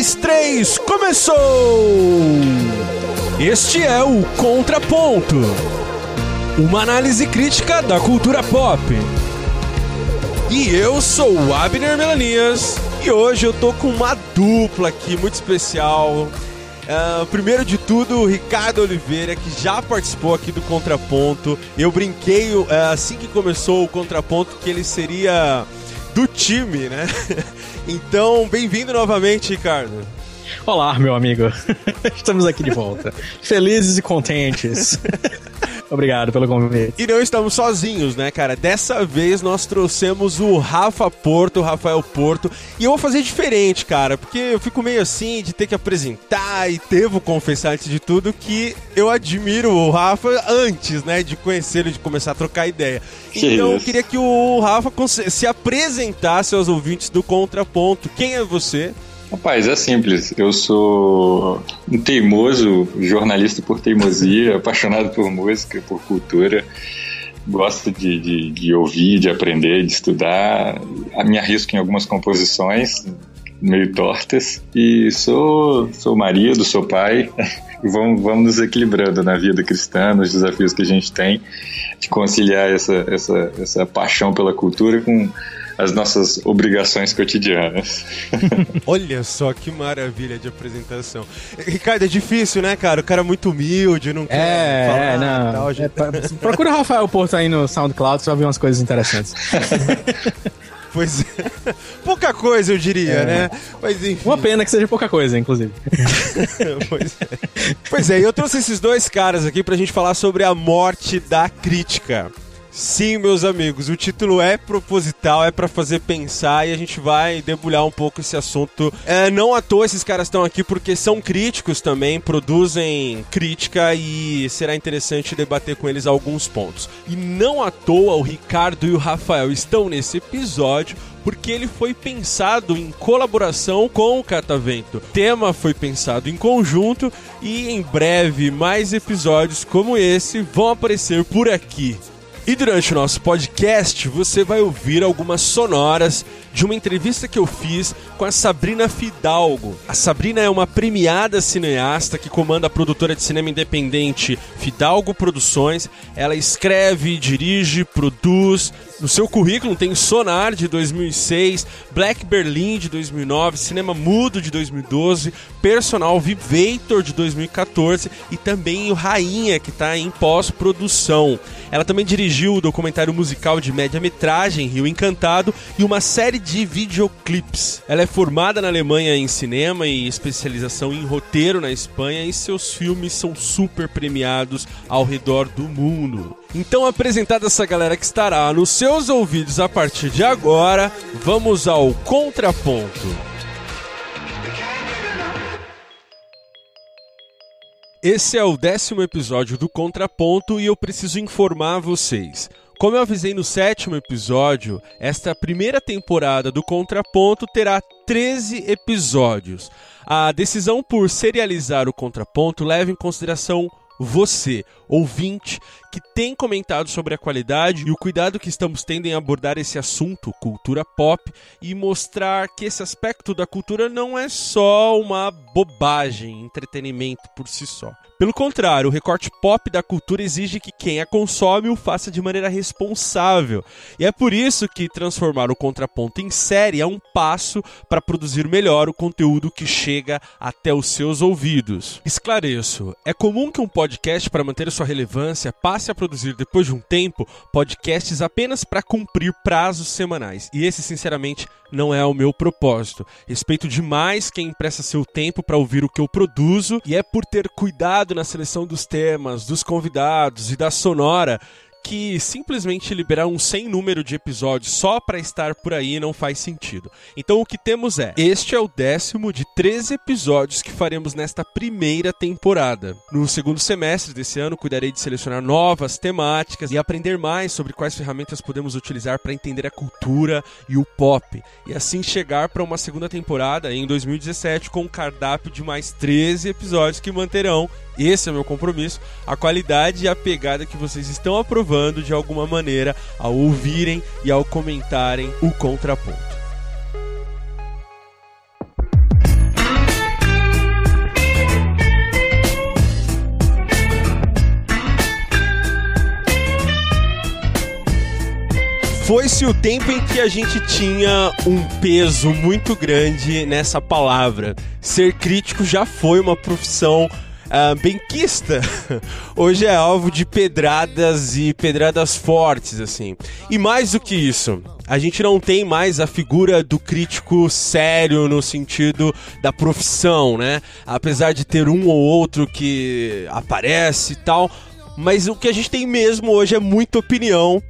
dois, três, começou! Este é o Contraponto uma análise crítica da cultura pop. E eu sou o Abner Melanias e hoje eu tô com uma dupla aqui muito especial. Uh, primeiro de tudo, o Ricardo Oliveira, que já participou aqui do Contraponto. Eu brinquei uh, assim que começou o Contraponto que ele seria do time, né? então, bem-vindo novamente, Ricardo. Olá, meu amigo. Estamos aqui de volta. Felizes e contentes. Obrigado pelo convite. E não estamos sozinhos, né, cara? Dessa vez nós trouxemos o Rafa Porto, o Rafael Porto. E eu vou fazer diferente, cara, porque eu fico meio assim de ter que apresentar e devo confessar antes de tudo que eu admiro o Rafa antes, né, de conhecê-lo, de começar a trocar ideia. Que então eu queria que o Rafa se apresentasse aos ouvintes do Contraponto. Quem é você? Rapaz, é simples. Eu sou um teimoso, jornalista por teimosia, apaixonado por música, por cultura. Gosto de, de, de, ouvir, de aprender, de estudar. Me arrisco em algumas composições meio tortas. E sou, sou marido, sou pai. E vamos, vamos nos equilibrando na vida cristã, nos desafios que a gente tem de conciliar essa, essa, essa paixão pela cultura com as nossas obrigações cotidianas. Olha só que maravilha de apresentação. Ricardo, é difícil, né, cara? O cara é muito humilde, não quer é, falar. É, não. Tal, é, procura o Rafael Porto aí no SoundCloud, só ver umas coisas interessantes. Pois é. Pouca coisa, eu diria, é. né? Mas enfim. Uma pena que seja pouca coisa, inclusive. pois é. Pois é, eu trouxe esses dois caras aqui pra gente falar sobre a morte da crítica. Sim, meus amigos, o título é proposital, é para fazer pensar e a gente vai debulhar um pouco esse assunto. É, não à toa esses caras estão aqui porque são críticos também, produzem crítica e será interessante debater com eles alguns pontos. E não à toa o Ricardo e o Rafael estão nesse episódio porque ele foi pensado em colaboração com o Catavento. O tema foi pensado em conjunto e em breve mais episódios como esse vão aparecer por aqui. E durante o nosso podcast você vai ouvir algumas sonoras de uma entrevista que eu fiz com a Sabrina Fidalgo. A Sabrina é uma premiada cineasta que comanda a produtora de cinema independente Fidalgo Produções. Ela escreve, dirige, produz. No seu currículo tem Sonar de 2006, Black Berlin de 2009, Cinema Mudo de 2012, Personal Vivator de 2014 e também o Rainha que está em pós-produção. Ela também dirigiu o documentário musical de média-metragem Rio Encantado e uma série de videoclips. Ela é formada na Alemanha em cinema e especialização em roteiro na Espanha e seus filmes são super premiados ao redor do mundo. Então, apresentada essa galera que estará nos seus ouvidos a partir de agora, vamos ao contraponto. Esse é o décimo episódio do Contraponto e eu preciso informar vocês. Como eu avisei no sétimo episódio, esta primeira temporada do Contraponto terá 13 episódios. A decisão por serializar o Contraponto leva em consideração você, ouvinte, que tem comentado sobre a qualidade e o cuidado que estamos tendo em abordar esse assunto, cultura pop, e mostrar que esse aspecto da cultura não é só uma bobagem, entretenimento por si só. Pelo contrário, o recorte pop da cultura exige que quem a consome o faça de maneira responsável. E é por isso que transformar o contraponto em série é um passo para produzir melhor o conteúdo que chega até os seus ouvidos. Esclareço: é comum que um podcast, para manter sua relevância, passe a produzir depois de um tempo podcasts apenas para cumprir prazos semanais. E esse, sinceramente, não é o meu propósito. Respeito demais quem empresta seu tempo para ouvir o que eu produzo e é por ter cuidado na seleção dos temas, dos convidados e da sonora que simplesmente liberar um sem número de episódios só para estar por aí não faz sentido. Então o que temos é: este é o décimo de 13 episódios que faremos nesta primeira temporada. No segundo semestre desse ano, cuidarei de selecionar novas temáticas e aprender mais sobre quais ferramentas podemos utilizar para entender a cultura e o pop, e assim chegar para uma segunda temporada em 2017 com um cardápio de mais 13 episódios que manterão esse é meu compromisso, a qualidade e a pegada que vocês estão aprovando de alguma maneira ao ouvirem e ao comentarem o contraponto. foi-se o tempo em que a gente tinha um peso muito grande nessa palavra. Ser crítico já foi uma profissão uh, benquista. Hoje é alvo de pedradas e pedradas fortes, assim. E mais do que isso, a gente não tem mais a figura do crítico sério no sentido da profissão, né? Apesar de ter um ou outro que aparece e tal. Mas o que a gente tem mesmo hoje é muita opinião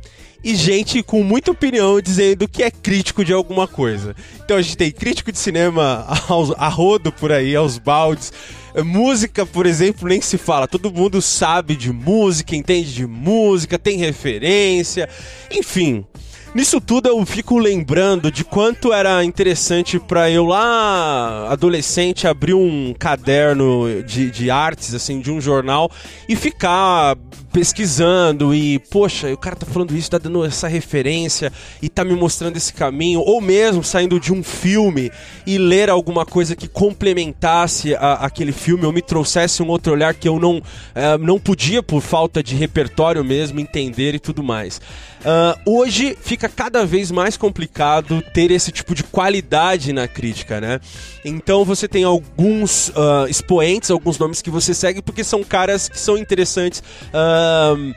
e gente com muita opinião dizendo que é crítico de alguma coisa. Então a gente tem crítico de cinema a rodo por aí, aos baldes. Música, por exemplo, nem se fala. Todo mundo sabe de música, entende de música, tem referência. Enfim, Nisso tudo eu fico lembrando de quanto era interessante para eu lá, adolescente, abrir um caderno de, de artes, assim, de um jornal e ficar pesquisando e, poxa, o cara tá falando isso, tá dando essa referência e tá me mostrando esse caminho, ou mesmo saindo de um filme e ler alguma coisa que complementasse a, aquele filme ou me trouxesse um outro olhar que eu não, uh, não podia, por falta de repertório mesmo, entender e tudo mais. Uh, hoje fica cada vez mais complicado ter esse tipo de qualidade na crítica, né? Então você tem alguns uh, expoentes, alguns nomes que você segue porque são caras que são interessantes. Uh,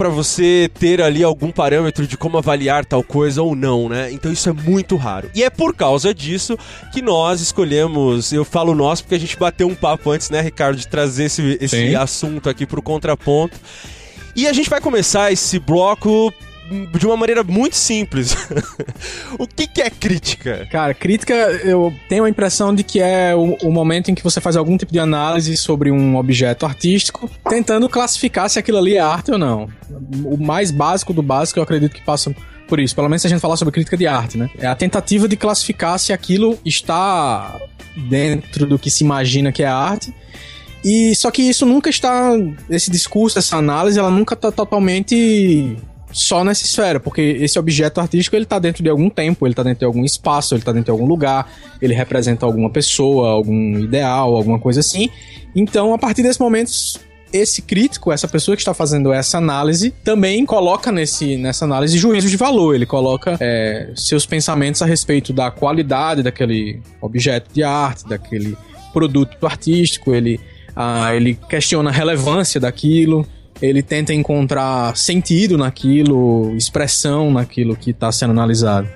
para você ter ali algum parâmetro de como avaliar tal coisa ou não, né? Então isso é muito raro. E é por causa disso que nós escolhemos, eu falo nós porque a gente bateu um papo antes, né, Ricardo, de trazer esse, esse assunto aqui pro contraponto. E a gente vai começar esse bloco de uma maneira muito simples. o que, que, é crítica? Cara, crítica, eu tenho a impressão de que é o, o, momento em que você faz algum tipo de análise sobre um objeto artístico, tentando classificar se aquilo ali é arte ou não. O mais básico do básico, eu acredito que passa por isso. Pelo menos se a gente falar sobre crítica de arte, né? É a tentativa de classificar se aquilo está dentro do que se imagina que é arte. E só que isso nunca está. Esse discurso, essa análise, ela nunca está totalmente só nessa esfera, porque esse objeto artístico ele tá dentro de algum tempo, ele tá dentro de algum espaço, ele tá dentro de algum lugar, ele representa alguma pessoa, algum ideal, alguma coisa assim. Então, a partir desse momento, esse crítico, essa pessoa que está fazendo essa análise, também coloca nesse, nessa análise juízos de valor. Ele coloca é, seus pensamentos a respeito da qualidade daquele objeto de arte, daquele produto artístico, ele, ah, ele questiona a relevância daquilo ele tenta encontrar sentido naquilo, expressão naquilo que está sendo analisado.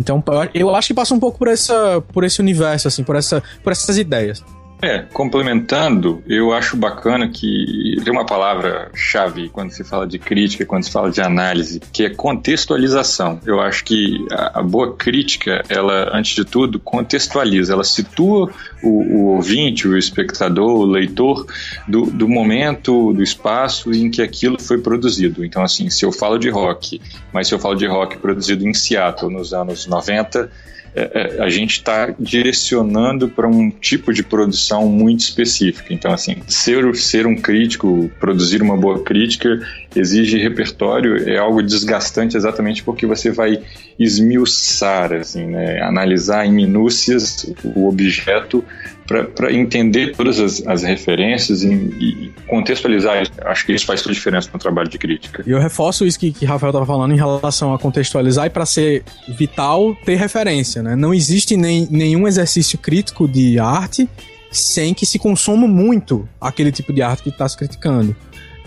Então, eu acho que passa um pouco por, essa, por esse universo, assim, por, essa, por essas ideias. É, complementando, eu acho bacana que tem uma palavra-chave quando se fala de crítica, quando se fala de análise, que é contextualização. Eu acho que a, boa crítica, ela, antes de tudo, contextualiza, ela situa o, o ouvinte, o espectador, o leitor do, do momento, do espaço em que aquilo foi produzido. Então, assim, se eu falo de rock, mas se eu falo de rock produzido em Seattle nos anos 90, é, é, a gente está direcionando para um tipo de produção muito específica. Então, assim, ser, ser um crítico, produzir uma boa crítica, exige repertório, é algo desgastante exatamente porque você vai esmiuçar, assim, né? analisar em minúcias o objeto para entender todas as, as referências e, e, contextualizar. Acho que isso faz toda a diferença no trabalho de crítica. E eu reforço isso que, que Rafael estava falando em relação a contextualizar e para ser vital ter referência. Né? Não existe nem, nenhum exercício crítico de arte sem que se consuma muito aquele tipo de arte que está se criticando.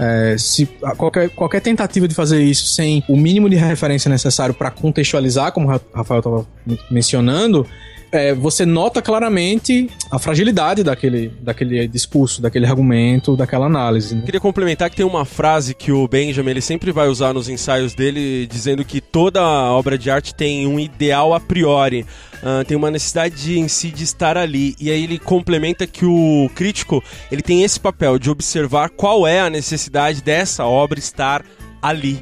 É, se qualquer, qualquer tentativa de fazer isso sem o mínimo de referência necessário para contextualizar, como o Rafael estava mencionando, é, você nota claramente a fragilidade daquele, daquele discurso, daquele argumento, daquela análise. Né? Queria complementar que tem uma frase que o Benjamin ele sempre vai usar nos ensaios dele, dizendo que toda obra de arte tem um ideal a priori. Uh, tem uma necessidade em si de estar ali. E aí ele complementa que o crítico ele tem esse papel de observar qual é a necessidade dessa obra estar ali.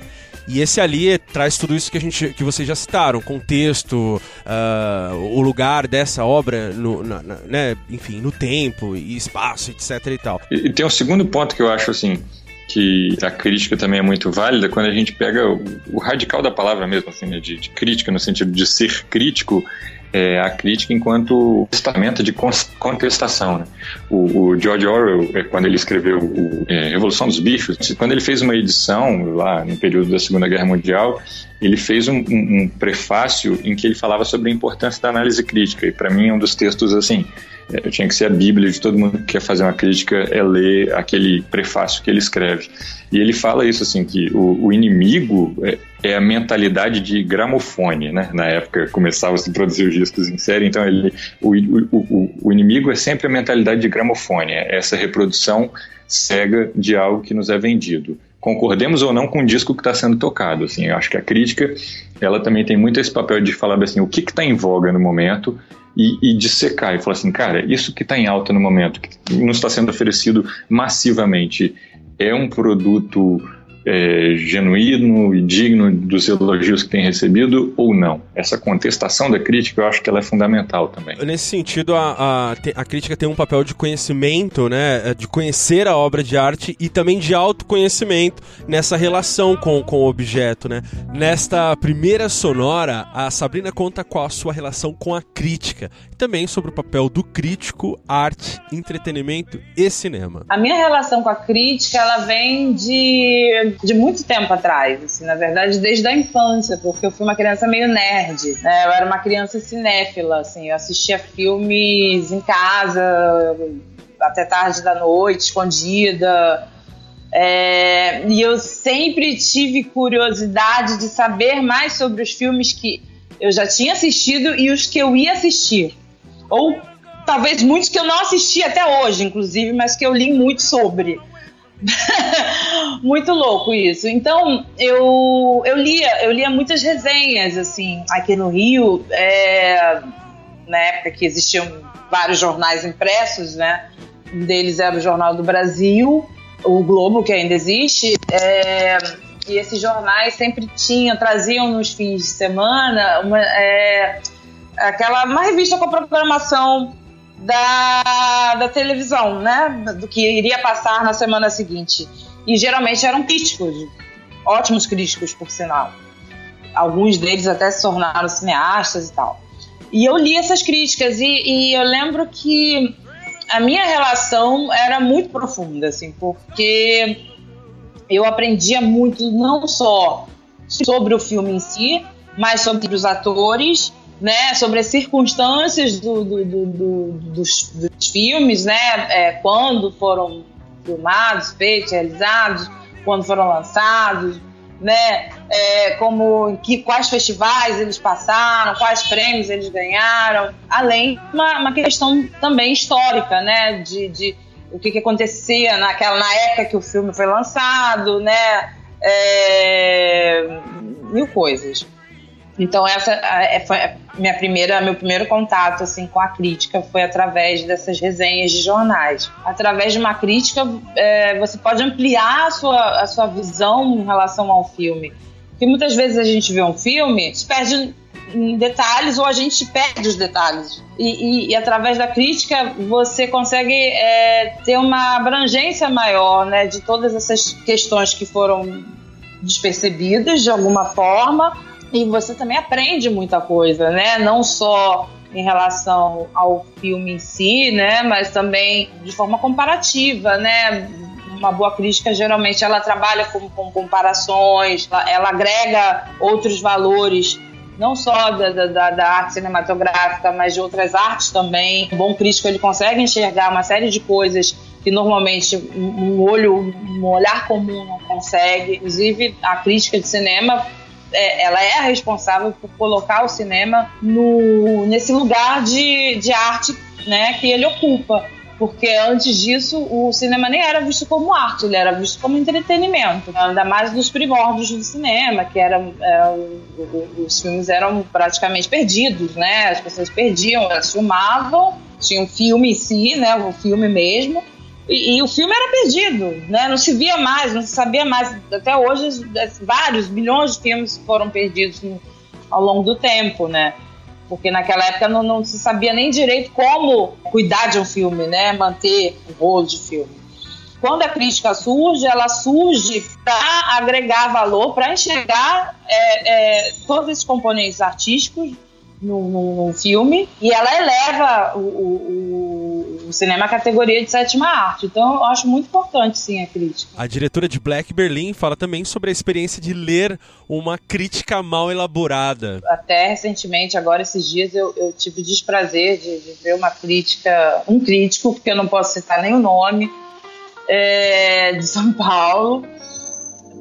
E esse ali traz tudo isso que, a gente, que vocês já citaram, contexto, uh, o lugar dessa obra, no, na, na, né, enfim, no tempo e espaço, etc e tal. E, e tem um segundo ponto que eu acho assim, que a crítica também é muito válida quando a gente pega o, o radical da palavra mesmo, assim, né, de, de, crítica, no sentido de ser crítico, é, a crítica enquanto testamento de contestação. Né? O, o, George Orwell, é, quando ele escreveu o, é, Revolução dos Bichos, quando ele fez uma edição lá no período da Segunda Guerra Mundial, ele fez um, um, um prefácio em que ele falava sobre a importância da análise crítica. E para mim, um dos textos assim é, eu tinha que ser a Bíblia de todo mundo que quer fazer uma crítica é ler aquele prefácio que ele escreve. E ele fala isso assim que o, o inimigo é, é, a mentalidade de gramofone, né? Na época começava a produzir os discos em série, então ele, o, o, o inimigo é sempre a mentalidade de gramofone, é essa reprodução cega de algo que nos é vendido concordemos ou não com o disco que está sendo tocado. Assim, eu acho que a crítica ela também tem muito esse papel de falar assim, o que está em voga no momento e, e dissecar e falar assim, cara, isso que está em alta no momento, que não está sendo oferecido massivamente, é um produto é, genuíno e digno dos elogios que tem recebido ou não. Essa contestação da crítica, eu acho que ela é fundamental também. Nesse sentido, a, a, a crítica tem um papel de conhecimento, né, de conhecer a obra de arte e também de autoconhecimento nessa relação com, com o objeto, né. Nesta primeira sonora, a Sabrina conta qual a sua relação com a crítica e também sobre o papel do crítico, arte, entretenimento e cinema. A minha relação com a crítica, ela vem de de muito tempo atrás, assim, na verdade desde a infância, porque eu fui uma criança meio nerd, né? Eu era uma criança cinéfila, assim, eu assistia filmes em casa até tarde da noite, escondida. É, e eu sempre tive curiosidade de saber mais sobre os filmes que eu já tinha assistido e os que eu ia assistir. Ou talvez muitos que eu não assisti até hoje, inclusive, mas que eu li muito sobre. Muito louco isso. Então, eu, eu lia, eu lia muitas resenhas, assim, aqui no Rio, é, na época que existiam vários jornais impressos, né? Um deles era o Jornal do Brasil, o Globo, que ainda existe, é, e esses jornais sempre tinham, traziam nos fins de semana uma, é, aquela, uma revista com programação da, da televisão, né? Do que iria passar na semana seguinte. E geralmente eram críticos, ótimos críticos, por sinal. Alguns deles até se tornaram cineastas e tal. E eu li essas críticas e, e eu lembro que a minha relação era muito profunda, assim, porque eu aprendia muito não só sobre o filme em si, mas sobre os atores né, sobre as circunstâncias do, do, do, dos, dos, filmes, né, é, quando foram filmados, feitos, realizados, quando foram lançados, né, é, como que, quais festivais eles passaram, quais prêmios eles ganharam, além uma, uma questão também histórica, né, de, de o que, que, acontecia naquela na época que o filme foi lançado, né, é, mil coisas. Então essa é, foi minha primeira, meu primeiro contato assim com a crítica foi através dessas resenhas de jornais. Através de uma crítica, é, você pode ampliar a sua, a sua visão em relação ao filme. Porque muitas vezes a gente vê um filme, se perde em detalhes ou a gente perde os detalhes. E, e, e através da crítica você consegue é, ter uma abrangência maior né, de todas essas questões que foram despercebidas de alguma forma e você também aprende muita coisa, né? Não só em relação ao filme em si, né? Mas também de forma comparativa, né? Uma boa crítica geralmente ela trabalha com, com comparações, ela, ela, agrega outros valores não só da, da, da, arte cinematográfica, mas de outras artes também. O bom crítico ele consegue enxergar uma série de coisas que normalmente um olho, um olhar comum não consegue. Inclusive a crítica de cinema é, ela é a responsável por colocar o cinema no, nesse lugar de, de arte né, que ele ocupa. Porque antes disso, o cinema nem era visto como arte, ele era visto como entretenimento. Ainda mais dos primórdios do cinema, que era, é, os filmes eram praticamente perdidos, né? As pessoas perdiam, elas filmavam, tinha um filme em si, né? O filme mesmo, e, e, o filme era perdido, né? Não se via mais, não se sabia mais. Até hoje, vários milhões de filmes foram perdidos no, ao longo do tempo, né? Porque naquela época não, não, se sabia nem direito como cuidar de um filme, né? Manter o rolo de filme. Quando a crítica surge, ela surge para agregar valor, para enxergar é, é, todos esses componentes artísticos no, filme e ela eleva o, o, o, cinema à categoria de sétima arte. Então eu acho muito importante, sim, a crítica. A diretora de Black Berlin fala também sobre a experiência de ler uma crítica mal elaborada. Até recentemente, agora esses dias, eu, eu tive o desprazer de, de ver uma crítica, um crítico, porque eu não posso citar nem o nome, é, de São Paulo,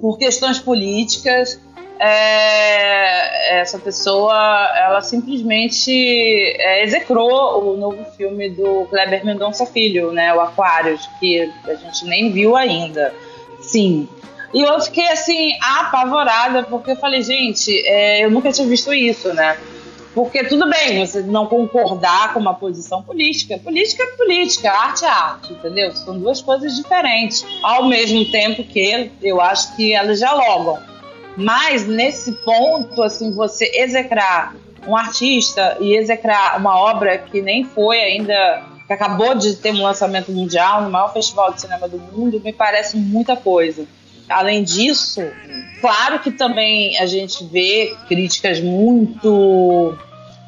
por questões políticas é, essa pessoa ela simplesmente é, execrou o novo filme do Kleber Mendonça Filho, né, o Aquários, que a gente nem viu ainda. Sim. E eu fiquei assim apavorada porque eu falei, gente, é, eu nunca tinha visto isso, né? Porque tudo bem você não concordar com uma posição política. Política é política, arte é arte, entendeu? São duas coisas diferentes. Ao mesmo tempo que eu acho que elas dialogam. Mas nesse ponto, assim, você execrar um artista e execrar uma obra que nem foi ainda, que acabou de ter um lançamento mundial no maior festival de cinema do mundo, me parece muita coisa. Além disso, claro que também a gente vê críticas muito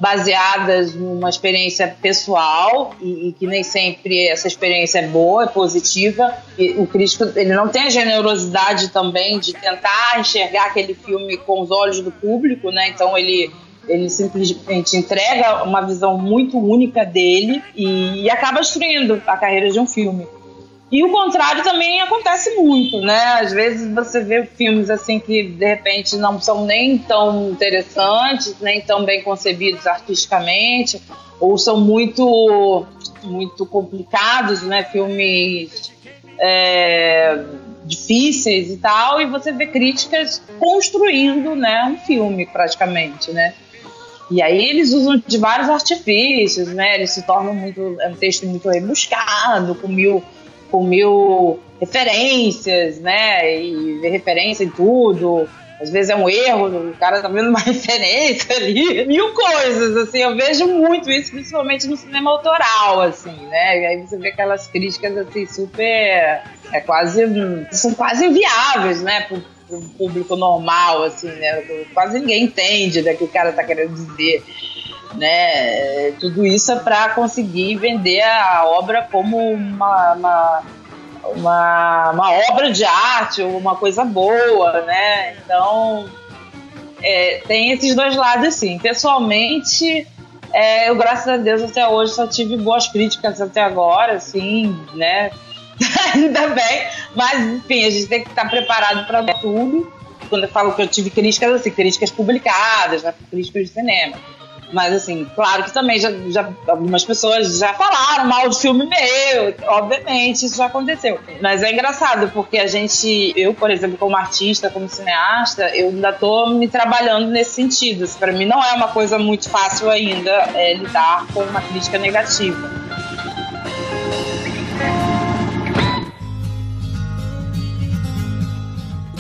baseadas numa experiência pessoal e, e, que nem sempre essa experiência é boa, é positiva. E o crítico ele não tem a generosidade também de tentar enxergar aquele filme com os olhos do público, né? Então ele ele simplesmente entrega uma visão muito única dele e, e acaba destruindo a carreira de um filme. E o contrário também acontece muito, né? Às vezes você vê filmes assim que de repente não são nem tão interessantes, nem tão bem concebidos artisticamente, ou são muito muito complicados, né? Filmes é, difíceis e tal, e você vê críticas construindo, né, um filme praticamente, né? E aí eles usam de vários artifícios, né? Eles se tornam muito é um texto muito rebuscado, com mil com mil referências, né? E ver referência em tudo. Às vezes é um erro, o cara tá vendo uma referência ali, mil coisas, assim, eu vejo muito isso, principalmente no cinema autoral, assim, né? E aí você vê aquelas críticas, assim, super, é quase, são quase inviáveis, né, pro, pro público normal, assim, né? Quase ninguém entende né, o que o cara tá querendo dizer né? Tudo isso é para conseguir vender a obra como uma, uma, uma, uma, obra de arte uma coisa boa, né? Então é, tem esses dois lados, sim. Pessoalmente, é, eu graças a Deus até hoje só tive boas críticas até agora, assim, né? Ainda bem, mas enfim, a gente tem que estar preparado para tudo. Quando eu falo que eu tive críticas, assim, críticas publicadas, né? críticas de cinema mas, assim, claro que também já, já, algumas pessoas já falaram mal de filme meu, obviamente, isso já aconteceu. Mas é engraçado, porque a gente, eu, por exemplo, como artista, como cineasta, eu ainda tô me trabalhando nesse sentido. Para mim não é uma coisa muito fácil ainda é, lidar com uma crítica negativa.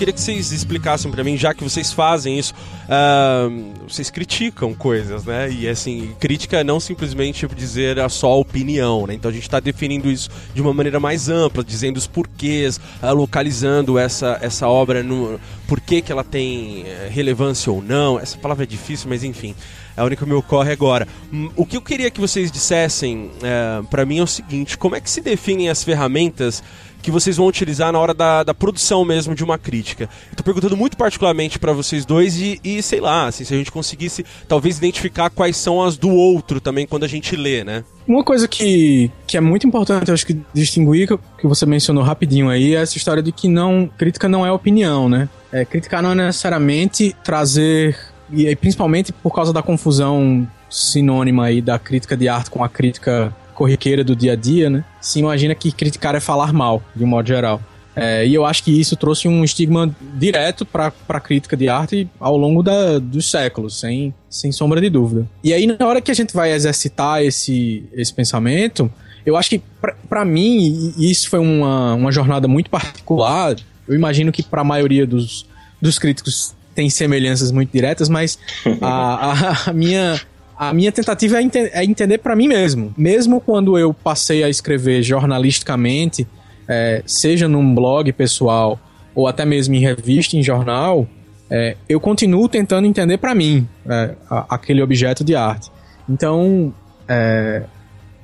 queria que vocês explicassem para mim, já que vocês fazem isso, uh, vocês criticam coisas, né? E assim, crítica é não simplesmente dizer a só opinião, né? Então a gente está definindo isso de uma maneira mais ampla, dizendo os porquês, uh, localizando essa, essa obra no porquê que ela tem eh, relevância ou não. Essa palavra é difícil, mas enfim é a única que me ocorre agora. Hum, o que eu queria que vocês dissessem é, para mim é o seguinte: como é que se definem as ferramentas que vocês vão utilizar na hora da, da produção mesmo de uma crítica. Estou perguntando muito particularmente para vocês dois e, e, sei lá, assim, se a gente conseguisse talvez identificar quais são as do outro também quando a gente lê, né? Uma coisa que, que é muito importante, eu acho que distinguir, que você mencionou rapidinho aí, é essa história de que não crítica não é opinião, né? É, criticar não é necessariamente trazer, e principalmente por causa da confusão sinônima aí da crítica de arte com a crítica corriqueira do dia a dia, né? Se imagina que criticar é falar mal, de um modo geral. É, e eu acho que isso trouxe um estigma direto para a crítica de arte ao longo da, dos séculos, sem, sem sombra de dúvida. E aí, na hora que a gente vai exercitar esse, esse pensamento, eu acho que, para mim, e isso foi uma, uma jornada muito particular, eu imagino que para a maioria dos, dos críticos tem semelhanças muito diretas, mas a, a, a minha a minha tentativa é, ente é entender para mim mesmo. Mesmo quando eu passei a escrever jornalisticamente, é, seja num blog pessoal ou até mesmo em revista, em jornal, é, eu continuo tentando entender para mim é, aquele objeto de arte. Então, é,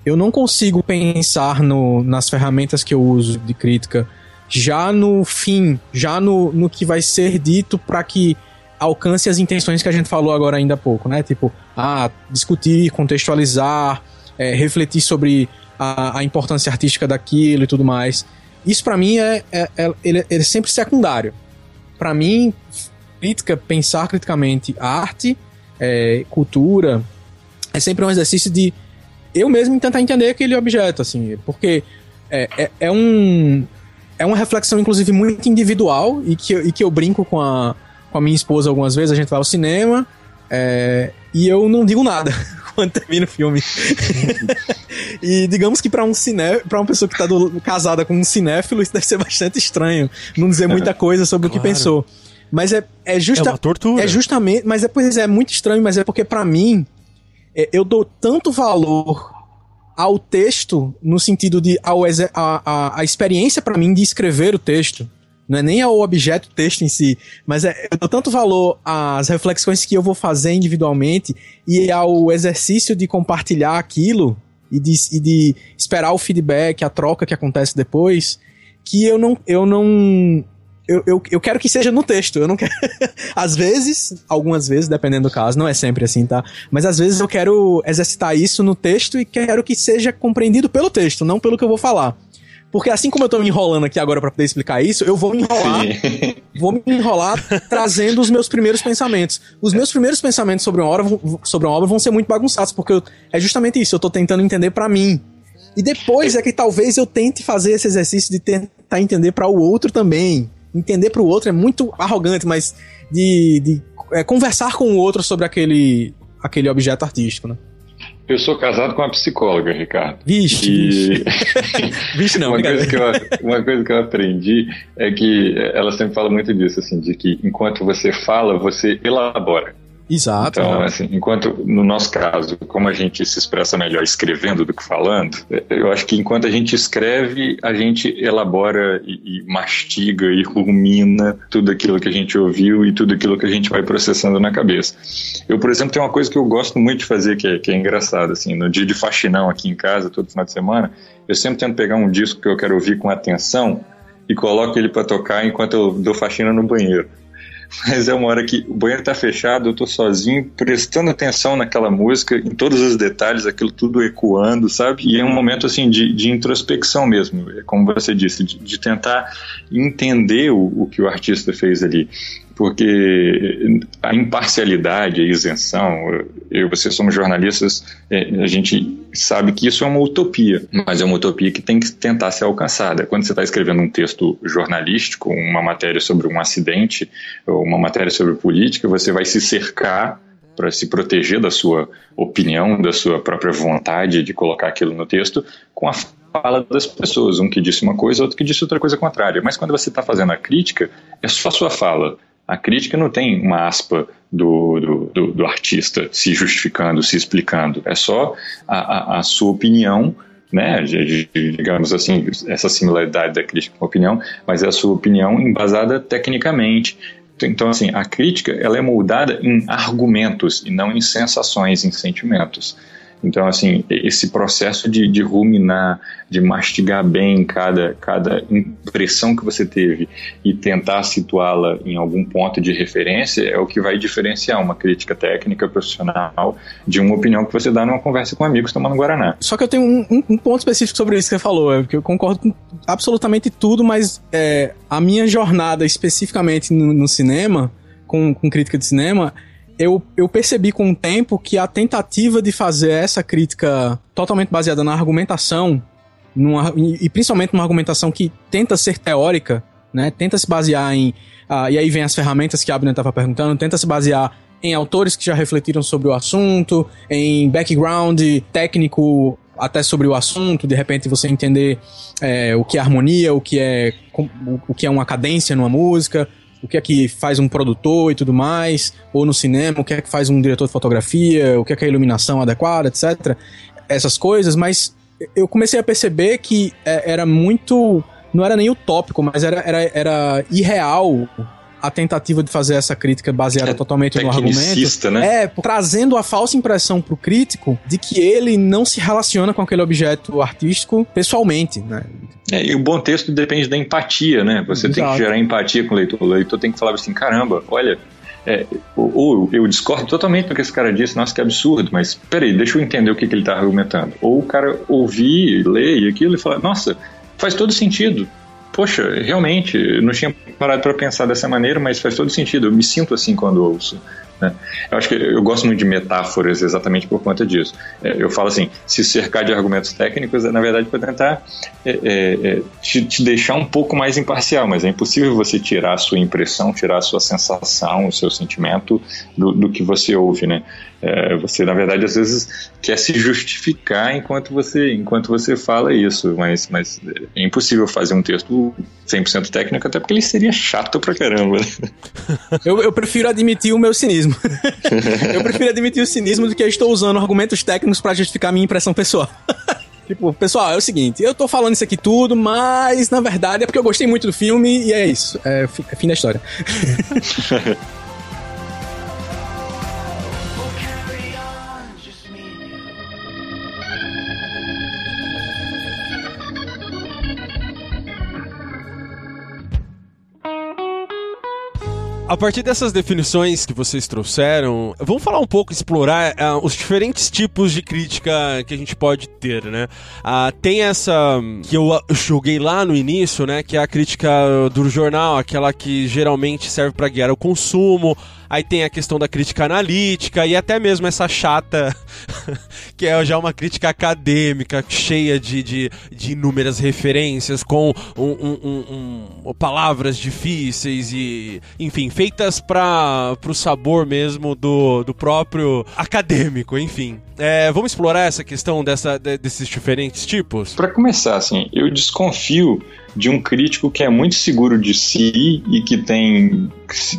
eu não consigo pensar no, nas ferramentas que eu uso de crítica já no fim, já no, no que vai ser dito para que alcance as intenções que a gente falou agora ainda há pouco, né? Tipo, ah, discutir, contextualizar, é, refletir sobre a, a, importância artística daquilo e tudo mais. Isso para mim é, é, é, ele, é sempre secundário. Para mim, crítica, pensar criticamente arte, é, cultura, é sempre um exercício de eu mesmo tentar entender aquele objeto, assim, porque é, é, é, um é uma reflexão, inclusive, muito individual e que, e que eu brinco com a, com a minha esposa algumas vezes. A gente vai ao cinema é, e eu não digo nada quando termina o filme. e digamos que para um ciné, para uma pessoa que tá do, casada com um cinéfilo, isso deve ser bastante estranho. Não dizer muita coisa sobre claro. o que pensou. Mas é, é justa, É uma tortura. É justamente, mas é, pois é, é muito estranho, mas é porque para mim é, eu dou tanto valor ao texto no sentido de ao, a, a, a experiência para mim de escrever o texto. Não é nem ao objeto texto em si, mas é, eu dou tanto valor às reflexões que eu vou fazer individualmente e ao exercício de compartilhar aquilo e de, e de esperar o feedback, a troca que acontece depois, que eu não, eu não eu, eu, eu quero que seja no texto. Eu não quero. às vezes, algumas vezes, dependendo do caso, não é sempre assim, tá? Mas às vezes eu quero exercitar isso no texto e quero que seja compreendido pelo texto, não pelo que eu vou falar. Porque assim como eu tô me enrolando aqui agora para poder explicar isso, eu vou me enrolar, Sim. vou me enrolar trazendo os meus primeiros pensamentos. Os meus primeiros pensamentos sobre uma obra, sobre uma obra vão ser muito bagunçados, porque eu, é justamente isso, eu tô tentando entender para mim. E depois é que talvez eu tente fazer esse exercício de tentar entender para o outro também entender para o outro é muito arrogante, mas de, de é, conversar com o outro sobre aquele, aquele objeto artístico, né? Eu sou casado com uma psicóloga, Ricardo. Vixe! E... Vixe não, uma, coisa que eu, uma coisa que eu aprendi é que ela sempre fala muito disso, assim, de que enquanto você fala, você elabora. Exato. Então, assim, enquanto, no nosso caso, como a gente se expressa melhor escrevendo do que falando, eu acho que enquanto a gente escreve, a gente elabora e, e mastiga e rumina tudo aquilo que a gente ouviu e tudo aquilo que a gente vai processando na cabeça. Eu, por exemplo, tenho uma coisa que eu gosto muito de fazer que é, que é engraçado, assim, no dia de faxinão aqui em casa, todo final de semana, eu sempre tento pegar um disco que eu quero ouvir com atenção e coloco ele para tocar enquanto eu dou faxina no banheiro. Mas é uma hora que o banheiro está fechado, eu estou sozinho, prestando atenção naquela música, em todos os detalhes, aquilo tudo ecoando, sabe? E é um momento assim de, de introspecção mesmo, é como você disse, de, de tentar entender o, o que o artista fez ali porque a imparcialidade, a isenção, eu e você somos jornalistas, é, a gente sabe que isso é uma utopia, mas é uma utopia que tem que tentar ser alcançada. Quando você está escrevendo um texto jornalístico, uma matéria sobre um acidente, ou uma matéria sobre política, você vai se cercar para se proteger da sua opinião, da sua própria vontade de colocar aquilo no texto, com a fala das pessoas, um que disse uma coisa, outro que disse outra coisa contrária. Mas quando você está fazendo a crítica, é só a sua fala. A crítica não tem uma aspa do, do, do, do artista se justificando, se explicando. É só a, a, a sua opinião né, digamos assim, essa similaridade da crítica com a opinião, mas é a sua opinião embasada tecnicamente. Então, assim, a crítica ela é moldada em argumentos e não em sensações, em sentimentos. Então, assim, esse processo de, de ruminar, de mastigar bem cada, cada impressão que você teve e tentar situá-la em algum ponto de referência é o que vai diferenciar uma crítica técnica profissional de uma opinião que você dá numa conversa com amigos tomando Guaraná. Só que eu tenho um, um, um ponto específico sobre isso que você falou, é porque eu concordo com absolutamente tudo, mas é, a minha jornada especificamente no, no cinema, com, com crítica de cinema, eu, eu percebi com o tempo que a tentativa de fazer essa crítica totalmente baseada na argumentação, numa, e principalmente numa argumentação que tenta ser teórica, né? Tenta se basear em. Ah, e aí vem as ferramentas que a Abner estava perguntando, tenta se basear em autores que já refletiram sobre o assunto, em background técnico até sobre o assunto, de repente você entender é, o que é harmonia, o que é, o que é uma cadência numa música, o que é que faz um produtor e tudo mais, ou no cinema, o que é que faz um diretor de fotografia, o que é que é a iluminação adequada, etc. Essas coisas, mas eu comecei a perceber que é, era muito. Não era nem utópico, mas era, era, era irreal a tentativa de fazer essa crítica baseada é totalmente no argumento. Né? É, trazendo a falsa impressão pro crítico de que ele não se relaciona com aquele objeto artístico pessoalmente, né? É, e o bom texto depende da empatia, né? Você Exato. tem que gerar empatia com o leitor. O leitor tem que falar assim, caramba, olha, é, ou, eu discordo totalmente do que esse cara disse, nossa, que absurdo, mas peraí, deixa eu entender o que, que ele está argumentando. Ou o cara ouvir, ler aquilo e falar, nossa, faz todo sentido. Poxa, realmente, não tinha parado para pensar dessa maneira, mas faz todo sentido. Eu me sinto assim quando ouço. Né? Eu acho que eu gosto muito de metáforas exatamente por conta disso. É, eu falo assim, se cercar de argumentos técnicos é na verdade para tentar é, é, é, te, te, deixar um pouco mais imparcial, mas é impossível você tirar a sua impressão, tirar a sua sensação, o seu sentimento do, do que você ouve, né? É, você, na verdade, às vezes quer se justificar enquanto você, enquanto você fala isso, mas, mas é impossível fazer um texto 100% técnico, até porque ele seria chato pra caramba. Eu, eu prefiro admitir o meu cinismo. eu prefiro admitir o cinismo do que eu estou usando argumentos técnicos para justificar minha impressão pessoal. Tipo, pessoal, é o seguinte, eu tô falando isso aqui tudo, mas na verdade é porque eu gostei muito do filme e é isso. É, é fim da história. A partir dessas definições que vocês trouxeram, vamos falar um pouco, explorar uh, os diferentes tipos de crítica que a gente pode ter, né? Uh, tem essa que eu joguei lá no início, né? Que é a crítica do jornal, aquela que geralmente serve para guiar o consumo, Aí tem a questão da crítica analítica e até mesmo essa chata, que é já uma crítica acadêmica, cheia de, de, de inúmeras referências, com um, um, um, palavras difíceis e, enfim, feitas para o sabor mesmo do, do próprio acadêmico, enfim. É, vamos explorar essa questão dessa, desses diferentes tipos? Para começar, assim, eu desconfio de um crítico que é muito seguro de si e que tem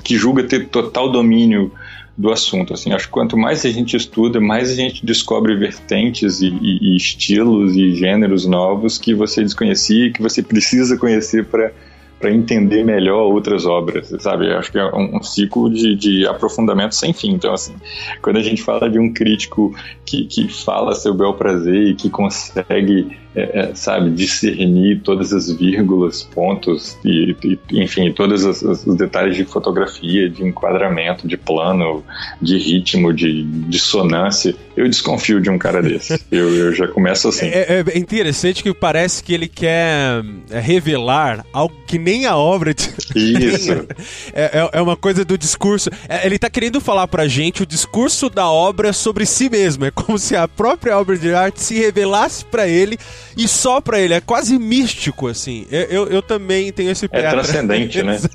que julga ter total domínio do assunto. Assim, acho que quanto mais a gente estuda, mais a gente descobre vertentes e, e, e estilos e gêneros novos que você desconhecia e que você precisa conhecer para para entender melhor outras obras, sabe? Eu acho que é um, um ciclo de, de, aprofundamento sem fim. Então, assim, quando a gente fala de um crítico que, que fala seu bel prazer e que consegue é, é, sabe, discernir todas as vírgulas, pontos e, e enfim, todos os, os, detalhes de fotografia, de enquadramento, de plano, de ritmo, de dissonância. Eu desconfio de um cara desse. eu, eu já começo assim. É, é, interessante que parece que ele quer é, revelar algo que nem a obra. Isso. é, é, é uma coisa do discurso. É, ele está querendo falar pra gente o discurso da obra sobre si mesmo. É como se a própria obra de arte se revelasse para ele e só pra ele. É quase místico, assim. Eu, eu, eu também tenho esse pé. É transcendente, né?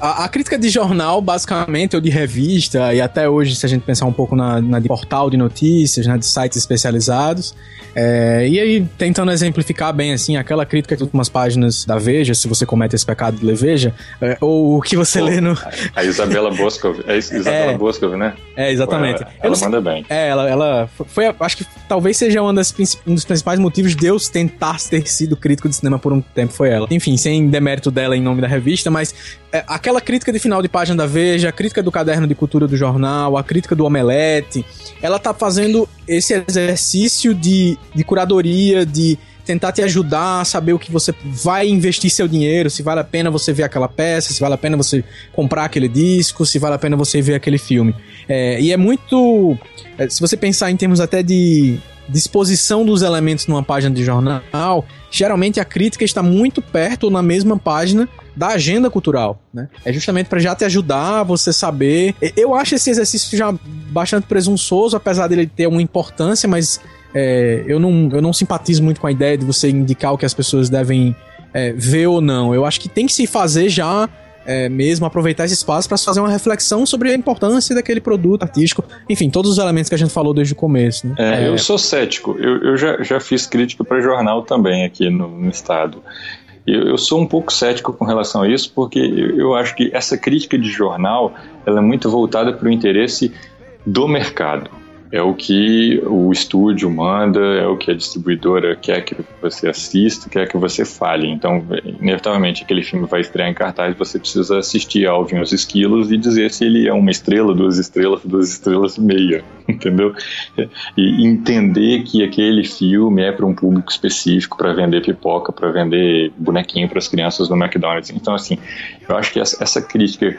A, a, crítica de jornal, basicamente, ou de revista, e até hoje, se a gente pensar um pouco na, na de portal de notícias, né, de sites especializados, é, e aí, tentando exemplificar bem, assim, aquela crítica de últimas páginas da Veja, se você comete esse pecado de ler Veja, é, ou o que você Pô, lê no... A Isabela Boscov, é Isabela é, Boscov, né? É, exatamente. Pô, ela, ela manda bem. É, ela, ela foi, acho que talvez seja um, das, um dos principais motivos de eu tentar ter sido crítico de cinema por um tempo foi ela. Enfim, sem demérito dela em nome da revista, mas é, aquela crítica de final de página da Veja, a crítica do caderno de cultura do jornal, a crítica do Omelete, ela tá fazendo esse exercício de, de curadoria, de tentar te ajudar a saber o que você vai investir seu dinheiro, se vale a pena você ver aquela peça, se vale a pena você comprar aquele disco, se vale a pena você ver aquele filme. É, e é muito. É, se você pensar em termos até de disposição dos elementos numa página de jornal, geralmente a crítica está muito perto ou na mesma página da agenda cultural, né? É justamente para já te ajudar você saber. Eu acho esse exercício já bastante presunçoso, apesar dele ter uma importância, mas é, eu, não, eu não simpatizo muito com a ideia de você indicar o que as pessoas devem é, ver ou não. Eu acho que tem que se fazer já é, mesmo aproveitar esse espaço para fazer uma reflexão sobre a importância daquele produto artístico. Enfim, todos os elementos que a gente falou desde o começo. Né? É, eu é. sou cético. Eu, eu já, já fiz crítica para jornal também aqui no, no estado. Eu, eu, sou um pouco cético com relação a isso, porque eu, eu acho que essa crítica de jornal ela é muito voltada para o interesse do mercado. É o que o estúdio manda, é o que a distribuidora quer que você assista, quer que você fale. Então, inevitavelmente, aquele filme vai estrear em cartaz, você precisa assistir Alvin os Esquilos e dizer se ele é uma estrela, duas estrelas, duas estrelas e meia, entendeu? E entender que aquele filme é para um público específico, para vender pipoca, para vender bonequinho para as crianças no McDonald's. Então, assim, eu acho que essa, crítica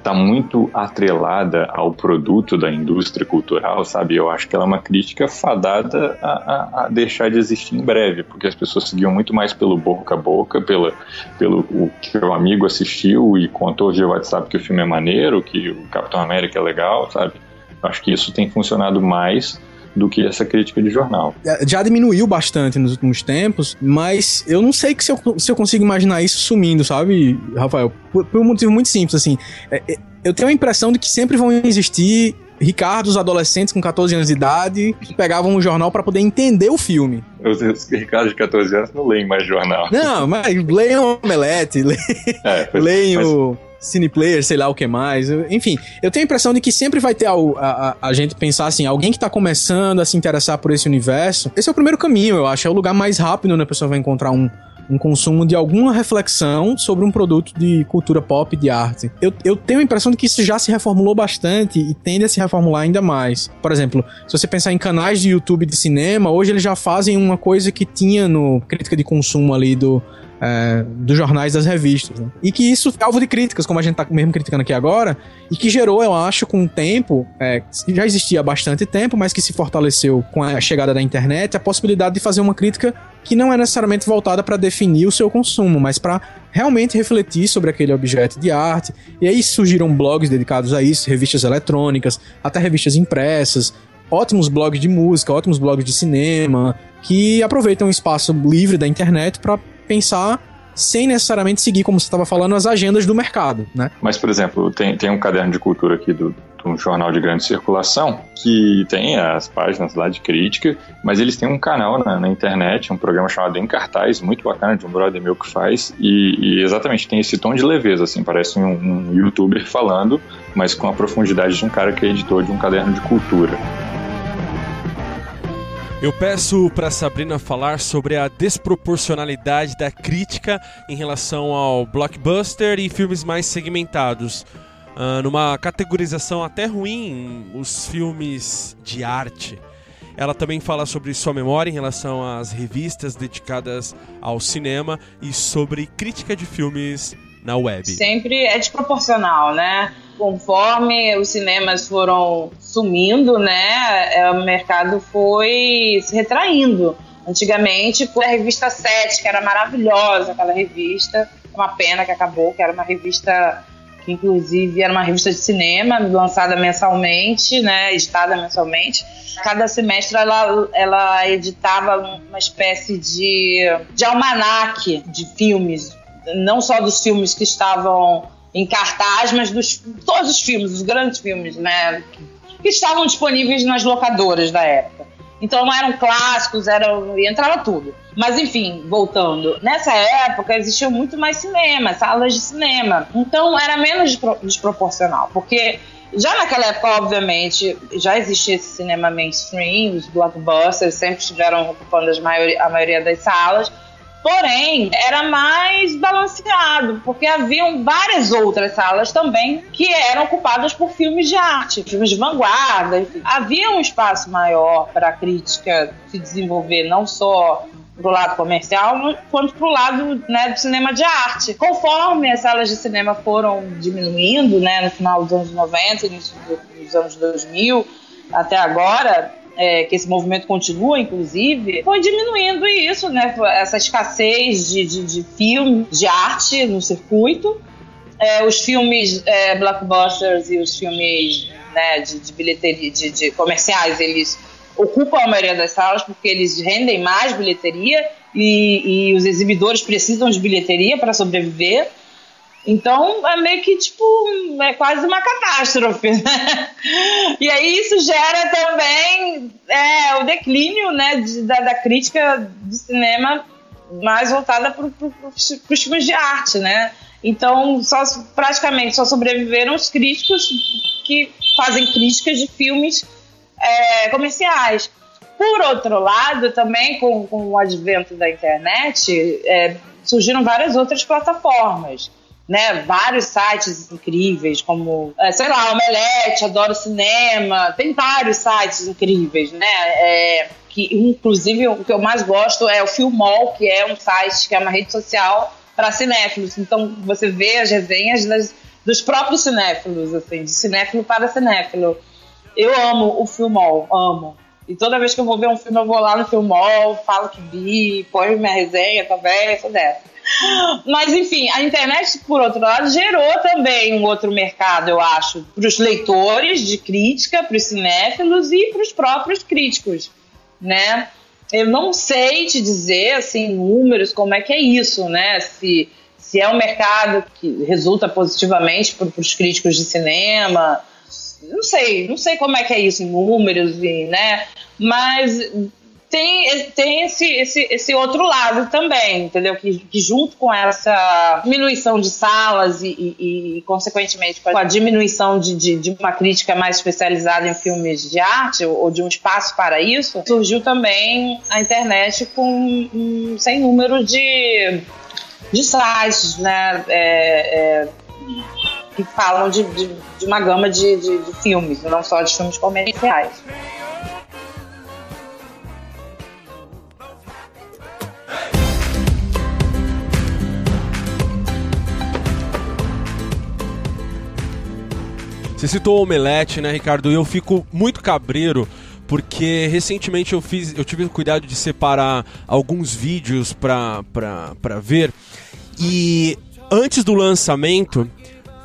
está muito atrelada ao produto da indústria cultural, sabe? Eu acho que ela é uma crítica fadada a, a, a, deixar de existir em breve, porque as pessoas seguiam muito mais pelo boca a boca, pela, pelo o que o amigo assistiu e contou via WhatsApp que o filme é maneiro, que o Capitão América é legal, sabe? Acho que isso tem funcionado mais do que essa crítica de jornal. É, já diminuiu bastante nos últimos tempos, mas eu não sei se eu, se eu consigo imaginar isso sumindo, sabe, Rafael? Por, por um motivo muito simples, assim. É, é, eu tenho a impressão de que sempre vão existir Ricardos adolescentes com 14 anos de idade que pegavam o jornal para poder entender o filme. Os, os Ricardos de 14 anos não leem mais jornal. Não, mas leiam Omelete, leem, é, leem mas... o Cineplayer, sei lá o que mais. Enfim, eu tenho a impressão de que sempre vai ter a, a, a, gente pensar assim, alguém que tá começando a se interessar por esse universo. Esse é o primeiro caminho, eu acho. É o lugar mais rápido onde a pessoa vai encontrar um, um consumo de alguma reflexão sobre um produto de cultura pop, de arte. Eu, eu tenho a impressão de que isso já se reformulou bastante e tende a se reformular ainda mais. Por exemplo, se você pensar em canais de YouTube de cinema, hoje eles já fazem uma coisa que tinha no crítica de consumo ali do é, dos jornais das revistas. Né? E que isso é alvo de críticas, como a gente tá mesmo criticando aqui agora, e que gerou, eu acho, com o tempo, é, já existia há bastante tempo, mas que se fortaleceu com a chegada da internet, a possibilidade de fazer uma crítica que não é necessariamente voltada para definir o seu consumo, mas para realmente refletir sobre aquele objeto de arte. E aí surgiram blogs dedicados a isso, revistas eletrônicas, até revistas impressas, ótimos blogs de música, ótimos blogs de cinema, que aproveitam o espaço livre da internet para pensar sem necessariamente seguir, como você estava falando, as agendas do mercado, né? Mas, por exemplo, tem, tem um caderno de cultura aqui do, de um jornal de grande circulação que tem as páginas lá de crítica, mas eles têm um canal na, na internet, um programa chamado Em Cartaz, muito bacana, de um brother meu que faz, e, e exatamente tem esse tom de leveza, assim, parece um, um youtuber falando, mas com a profundidade de um cara que é editor de um caderno de cultura. Eu peço para Sabrina falar sobre a desproporcionalidade da crítica em relação ao blockbuster e filmes mais segmentados. Uh, numa categorização até ruim, os filmes de arte. Ela também fala sobre sua memória em relação às revistas dedicadas ao cinema e sobre crítica de filmes na web. Sempre é desproporcional, né? Conforme os cinemas foram sumindo, né, é, o mercado foi se retraindo. Antigamente foi a revista 7, que era maravilhosa, aquela revista. Uma pena que acabou, que era uma revista que inclusive era uma revista de cinema lançada mensalmente, né, editada mensalmente. Cada semestre ela, ela editava uma espécie de, de almanaque de filmes, não só dos filmes que estavam em cartaz, mas dos todos os filmes, os grandes filmes, né, que, estavam disponíveis nas locadoras da época. Então não eram clássicos, eram, entrava tudo. Mas enfim, voltando. Nessa época existia muito mais cinema, salas de cinema. Então era menos desproporcional, porque já naquela época, obviamente, já existia esse cinema mainstream, os blockbusters sempre estiveram ocupando a maioria das salas. Porém, era mais balanceado, porque haviam várias outras salas também que eram ocupadas por filmes de arte, filmes de vanguarda, enfim. Havia um espaço maior para a crítica se desenvolver, não só pro lado comercial, quanto pro lado né, do cinema de arte. Conforme as salas de cinema foram diminuindo, né, no final dos anos 90, início dos anos 2000, até agora, é, que esse movimento continua, inclusive, foi diminuindo isso, né? Essa escassez de, de, de filme, de arte no circuito. É, os filmes é, blockbusters e os filmes né, de, de bilheteria, de, de comerciais, eles ocupam a maioria das salas porque eles rendem mais bilheteria e, e os exibidores precisam de bilheteria para sobreviver. Então é meio que tipo, é quase uma catástrofe, né? E aí isso gera também é, o declínio né, de, da, da, crítica do cinema mais voltada para pro, os filmes de arte, né? Então só, praticamente só sobreviveram os críticos que fazem críticas de filmes é, comerciais. Por outro lado, também com, com o advento da internet, é, surgiram várias outras plataformas. Né, vários sites incríveis, como, é, sei lá, Omelete, Adoro Cinema, tem vários sites incríveis, né? É, que, inclusive, o que eu mais gosto é o Filmol, que é um site, que é uma rede social para cinéfilos. Então, você vê as resenhas das, dos próprios cinéfilos, assim, de cinéfilo para cinéfilo. Eu amo o Filmol, amo. E toda vez que eu vou ver um filme, eu vou lá no Filmol, falo que vi, põe minha resenha, conversa dessa. Mas, enfim, a internet, por outro lado, gerou também um outro mercado, eu acho, para os leitores de crítica, para os cinéfilos e para os próprios críticos, né? Eu não sei te dizer, assim, números, como é que é isso, né? Se se é um mercado que resulta positivamente para os críticos de cinema. Não sei, não sei como é que é isso em números, né? Mas tem, tem esse, esse, esse outro lado também, entendeu? Que, que junto com essa diminuição de salas e, e, e consequentemente, com a diminuição de, de, de, uma crítica mais especializada em filmes de arte, ou, de um espaço para isso, surgiu também a internet com um sem número de de sites, né? É, é, que falam de, de, de, uma gama de, de, de filmes, não só de filmes comerciais. Você citou o Omelete, né, Ricardo? E eu fico muito cabreiro porque recentemente eu fiz, eu tive o cuidado de separar alguns vídeos para ver e antes do lançamento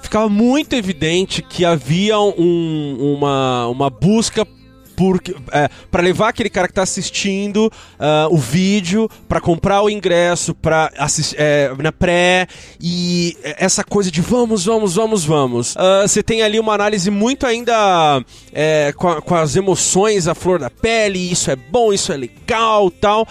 ficava muito evidente que havia um, uma, uma busca é, para levar aquele cara que está assistindo uh, o vídeo para comprar o ingresso para é, na pré e essa coisa de vamos vamos vamos vamos. Uh, você tem ali uma análise muito ainda é, com, com as emoções à flor da pele isso é bom isso é legal tal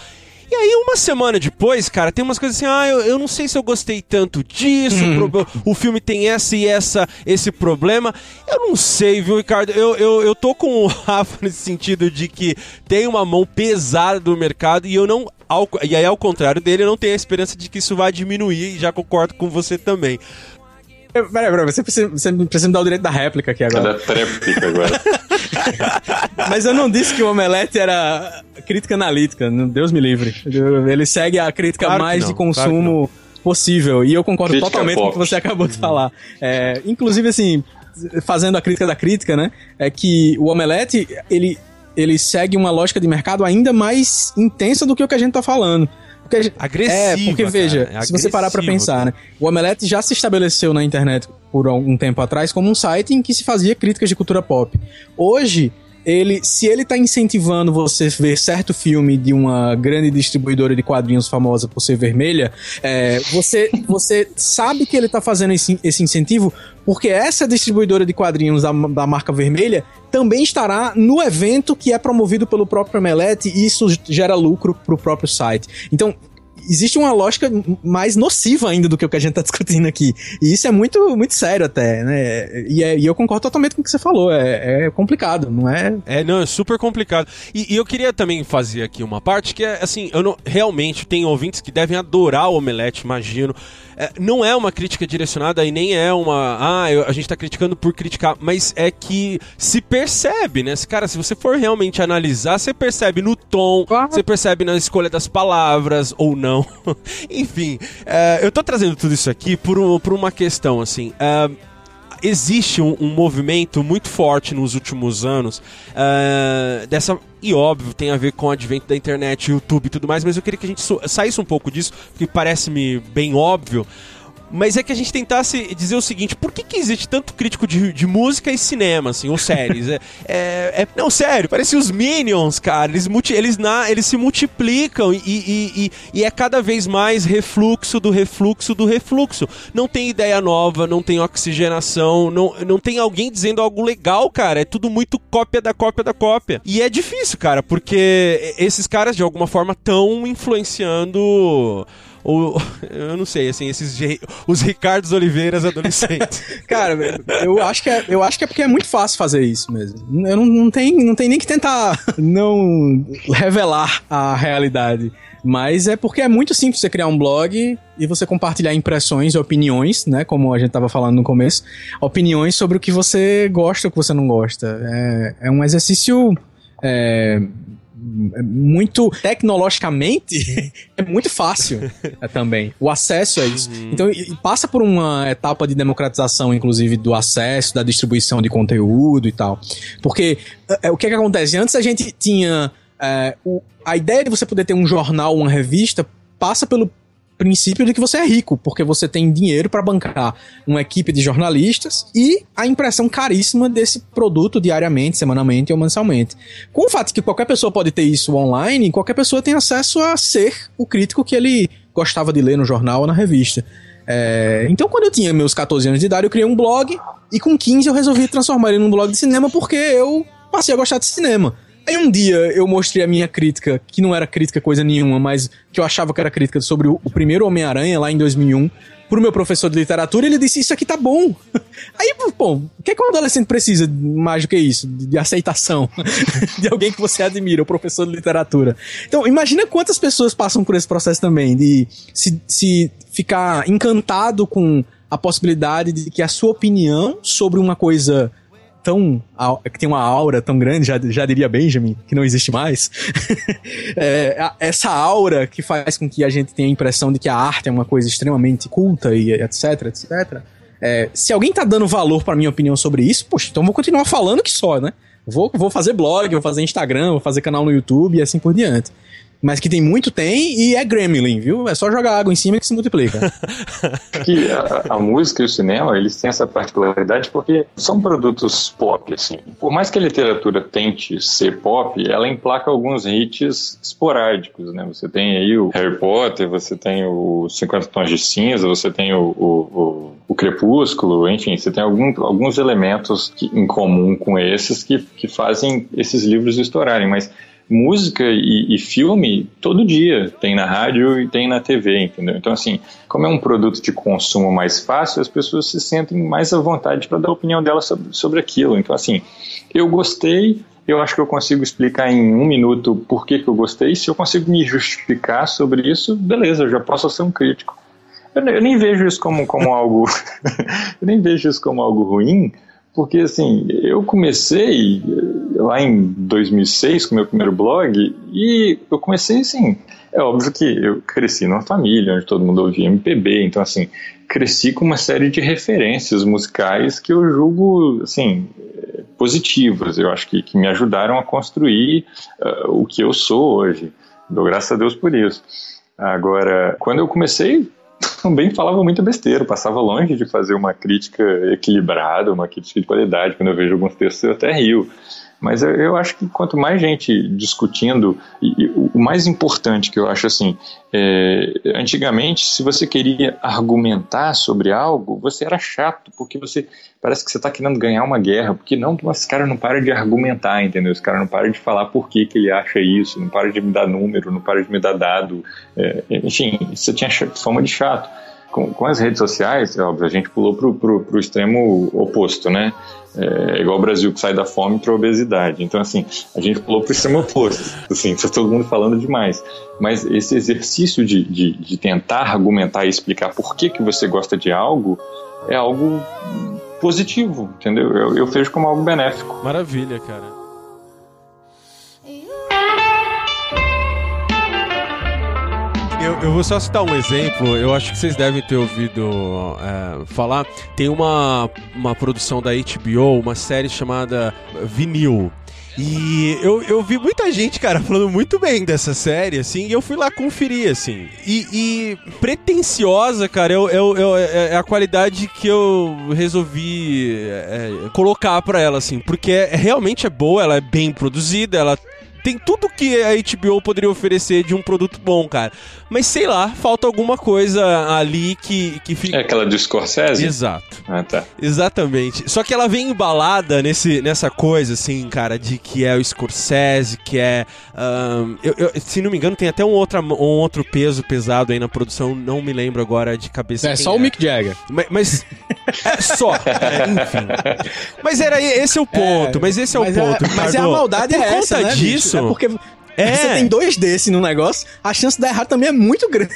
e aí, uma semana depois, cara, tem umas coisas assim, ah, eu, eu não sei se eu gostei tanto disso, hum. o, o filme tem essa e essa, esse problema. Eu não sei, viu, Ricardo? Eu, eu, eu tô com o Rafa nesse sentido de que tem uma mão pesada do mercado e eu não. Ao, e aí, ao contrário dele, eu não tenho a esperança de que isso vai diminuir e já concordo com você também. Peraí, peraí, você precisa, você precisa me dar o direito da réplica aqui agora. Da tréplica agora. Mas eu não disse que o Omelete era crítica analítica, Deus me livre. Ele segue a crítica claro mais não, de consumo claro possível. E eu concordo crítica totalmente pop. com o que você acabou de falar. É, inclusive, assim, fazendo a crítica da crítica, né? É que o Omelete, ele, ele segue uma lógica de mercado ainda mais intensa do que o que a gente tá falando. Porque gente, agressiva. É, porque veja, é se você parar para pensar, né? O Omelete já se estabeleceu na internet por algum tempo atrás como um site em que se fazia críticas de cultura pop. Hoje, ele, se ele tá incentivando você ver certo filme de uma grande distribuidora de quadrinhos famosa por ser vermelha, é, você, você sabe que ele tá fazendo esse, esse incentivo porque essa distribuidora de quadrinhos da, da marca vermelha também estará no evento que é promovido pelo próprio Omelete e isso gera lucro pro próprio site. Então, existe uma lógica mais nociva ainda do que o que a gente tá discutindo aqui. E isso é muito, muito sério até, né? E, é, e eu concordo totalmente com o que você falou. É, é complicado, não é? É, não, é super complicado. E, e, eu queria também fazer aqui uma parte que é, assim, eu não, realmente tem ouvintes que devem adorar o Omelete, imagino. É, não é uma crítica direcionada e nem é uma. Ah, eu, a gente tá criticando por criticar, mas é que se percebe, né? Cara, se você for realmente analisar, você percebe no tom, você percebe na escolha das palavras ou não. Enfim, é, eu tô trazendo tudo isso aqui por, por uma questão, assim. É, existe um, um, movimento muito forte nos últimos anos uh, dessa e óbvio tem a ver com o advento da internet, YouTube e tudo mais, mas eu queria que a gente saísse um pouco disso, que parece-me bem óbvio. Mas é que a gente tentasse dizer o seguinte: por que, que existe tanto crítico de, de música e cinema, assim, ou séries? é, é, é, não, sério, parece os Minions, cara. Eles, multi, eles, na, eles se multiplicam e, e, e, e, é cada vez mais refluxo do refluxo do refluxo. Não tem ideia nova, não tem oxigenação, não, não tem alguém dizendo algo legal, cara. É tudo muito cópia da cópia da cópia. E é difícil, cara, porque esses caras de alguma forma estão influenciando ou eu não sei, assim, esses os Ricardos Oliveiras adolescentes. Cara, eu acho que é, eu acho que é porque é muito fácil fazer isso mesmo. Eu não, não tem não tem nem que tentar não revelar a realidade. Mas é porque é muito simples você criar um blog e você compartilhar impressões e opiniões, né? Como a gente tava falando no começo. Opiniões sobre o que você gosta ou o que você não gosta. É, é um exercício. É muito tecnologicamente é muito fácil é, também o acesso a isso. Então e, passa por uma etapa de democratização inclusive do acesso da distribuição de conteúdo e tal. Porque é, o que, é que acontece? Antes a gente tinha é, o, a ideia de você poder ter um jornal, uma revista, passa pelo princípio de que você é rico, porque você tem dinheiro para bancar uma equipe de jornalistas e a impressão caríssima desse produto diariamente, semanalmente ou mensalmente. Com o fato de que qualquer pessoa pode ter isso online, qualquer pessoa tem acesso a ser o crítico que ele gostava de ler no jornal ou na revista. É, então, quando eu tinha meus 14 anos de idade, eu criei um blog e com 15 eu resolvi transformar ele num blog de cinema porque eu passei a gostar de cinema. Aí um dia eu mostrei a minha crítica, que não era crítica coisa nenhuma, mas que eu achava que era crítica sobre o, primeiro Homem-Aranha lá em 2001, pro meu professor de literatura, ele disse: Isso aqui tá bom. Aí, pô, o que é que um adolescente precisa mais do que isso? De, de aceitação de alguém que você admira, o professor de literatura. Então, imagina quantas pessoas passam por esse processo também, de se, se ficar encantado com a possibilidade de que a sua opinião sobre uma coisa tão. que tem uma aura tão grande, já, já diria Benjamin, que não existe mais. é, essa aura que faz com que a gente tenha a impressão de que a arte é uma coisa extremamente culta e etc, etc. É, se alguém tá dando valor para minha opinião sobre isso, poxa, então vou continuar falando que só, né? Vou, vou fazer blog, vou fazer Instagram, vou fazer canal no YouTube e assim por diante mas que tem muito, tem, e é Gremlin, viu? É só jogar água em cima que se multiplica. que a, a, música e o cinema, eles têm essa particularidade porque são produtos pop, assim. Por mais que a literatura tente ser pop, ela emplaca alguns hits esporádicos, né? Você tem aí o Harry Potter, você tem o 50 Tons de Cinza, você tem o, o, o, o Crepúsculo, enfim, você tem algum, alguns elementos que, em comum com esses que, que fazem esses livros estourarem, mas música e, e, filme todo dia tem na rádio e tem na TV, entendeu? Então, assim, como é um produto de consumo mais fácil, as pessoas se sentem mais à vontade para dar a opinião delas sobre, sobre aquilo. Então, assim, eu gostei, eu acho que eu consigo explicar em um minuto por que, que eu gostei. Se eu consigo me justificar sobre isso, beleza, eu já posso ser um crítico. Eu, eu nem vejo isso como, como algo. eu nem vejo isso como algo ruim, porque assim, eu comecei lá em 2006 com meu primeiro blog e eu comecei assim, é óbvio que eu cresci numa família onde todo mundo ouvia MPB, então assim, cresci com uma série de referências musicais que eu julgo, assim, positivas, eu acho que, que me ajudaram a construir uh, o que eu sou hoje. Dou graças a Deus por isso. Agora, quando eu comecei, também falava muita besteira, passava longe de fazer uma crítica equilibrada, uma crítica de qualidade. Quando eu vejo alguns textos, eu até rio. Mas eu, eu acho que quanto mais gente discutindo, e, e, o mais importante que eu acho assim, é, antigamente, se você queria argumentar sobre algo, você era chato, porque você parece que você está querendo ganhar uma guerra, porque não, esse cara não para de argumentar, entendeu? Esse cara não para de falar por que, que ele acha isso, não para de me dar número, não para de me dar dado, é, enfim, você tinha fama de chato. Com, com, as redes sociais, é óbvio, a gente pulou pro, pro, pro extremo oposto, né? É igual o Brasil que sai da fome para obesidade. Então, assim, a gente pulou para o extremo oposto. Assim, tá todo mundo falando demais. Mas esse exercício de, de, de, tentar argumentar e explicar por que, que você gosta de algo é algo positivo, entendeu? Eu, eu vejo como algo benéfico. Maravilha, cara. Eu, eu, vou só citar um exemplo, eu acho que vocês devem ter ouvido é, falar. Tem uma, uma produção da HBO, uma série chamada Vinil. E eu, eu vi muita gente, cara, falando muito bem dessa série, assim, e eu fui lá conferir, assim. E, e pretenciosa, cara, eu, eu, eu, é, é a qualidade que eu resolvi é, colocar pra ela, assim, porque é, realmente é boa, ela é bem produzida, ela tem tudo que a HBO poderia oferecer de um produto bom, cara. Mas sei lá, falta alguma coisa ali que, que fica. É aquela do Scorsese? Exato. Ah, tá. Exatamente. Só que ela vem embalada nesse, nessa coisa, assim, cara, de que é o Scorsese, que é. Um, eu, eu, se não me engano, tem até um, outra, um outro peso pesado aí na produção, não me lembro agora de cabeça. É só é. o Mick Jagger. Mas. mas é só. É, enfim. Mas era esse é o ponto. É, mas esse é o ponto. mas é a maldade Por é essa, conta né, disso. Bicho? É porque é. você tem dois desses no negócio, a chance de dar errado também é muito grande.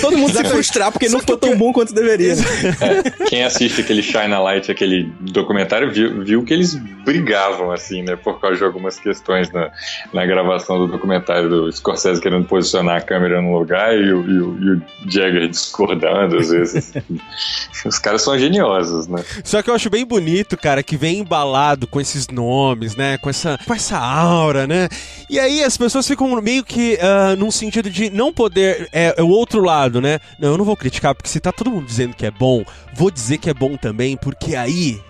Todo mundo se frustrar porque não ficou tão bom quanto deveria. É, quem assiste aquele Shine a Light, aquele documentário, viu, viu que eles brigavam, assim, né? Por causa de algumas questões na, na gravação do documentário do Scorsese querendo posicionar a câmera no lugar e o, e o, e o Jagger discordando, às vezes. Os caras são geniosos, né? Só que eu acho bem bonito, cara, que vem embalado com esses nomes, né? Com essa, com essa aura, né? E aí as pessoas ficam meio que uh, num sentido de não poder. É, é o outro lado, né? Não, eu não vou criticar, porque se tá todo mundo dizendo que é bom, vou dizer que é bom também, porque aí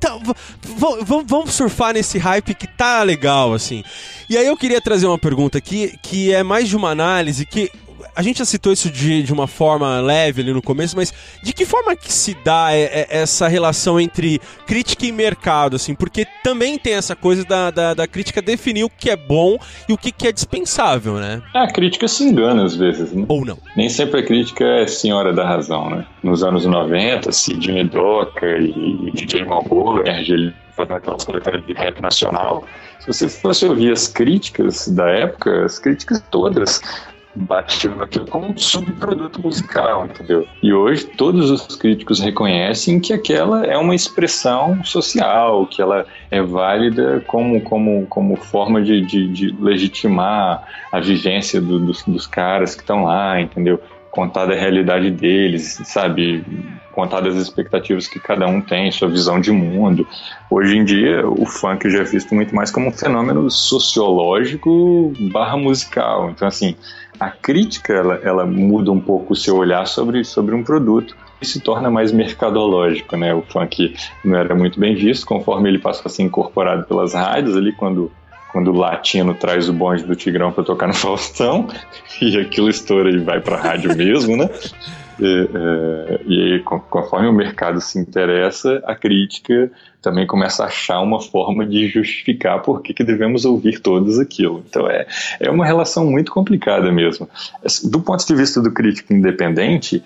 tá, vamos surfar nesse hype que tá legal, assim. E aí eu queria trazer uma pergunta aqui, que é mais de uma análise que a gente já citou isso de, de uma forma leve ali no começo, mas de que forma que se dá é, é, essa relação entre crítica e mercado, assim? Porque também tem essa coisa da, da, da crítica definir o que é bom e o que, que é dispensável, né? É, a crítica se engana às vezes, né? Ou não. Nem sempre a crítica é senhora da razão, né? Nos anos 90, Sidney Docker e DJ Malboro, ele fazendo aquelas coletâneas de rap nacional. Se você fosse ouvir as críticas da época, as críticas todas batiam aquilo como um subproduto musical, entendeu? E hoje todos os críticos reconhecem que aquela é uma expressão social, que ela é válida como, como, como forma de, de, de legitimar a vivência do, dos, dos caras que estão lá, entendeu? Contar da realidade deles, sabe? Contar das expectativas que cada um tem, sua visão de mundo. Hoje em dia, o funk já é visto muito mais como um fenômeno sociológico barra musical. Então, assim, a crítica ela, ela muda um pouco o seu olhar sobre, sobre um produto e se torna mais mercadológico, né? O funk não era muito bem visto, conforme ele passou a ser incorporado pelas rádios ali, quando quando o latino traz o bonde do Tigrão para tocar no Faustão, e aquilo estoura e vai para a rádio mesmo, né? E, é, e aí, conforme o mercado se interessa, a crítica também começa a achar uma forma de justificar por que, que devemos ouvir todos aquilo. Então é, é uma relação muito complicada mesmo. Do ponto de vista do crítico independente,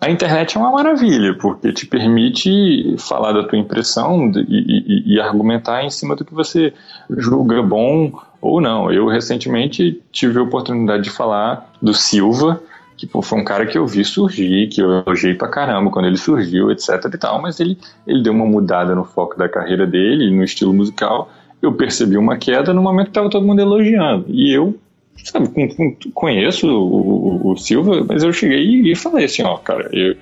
a internet é uma maravilha, porque te permite falar da tua impressão e, e, e, argumentar em cima do que você julga bom ou não. Eu recentemente tive a oportunidade de falar do Silva, que pô, foi um cara que eu vi surgir, que eu elogiei pra caramba quando ele surgiu, etc e tal, mas ele, ele deu uma mudada no foco da carreira dele, no estilo musical. Eu percebi uma queda no momento que tava todo mundo elogiando. E eu, sabe, conheço o, o, o, Silva, mas eu cheguei e, e falei assim, ó, cara, eu,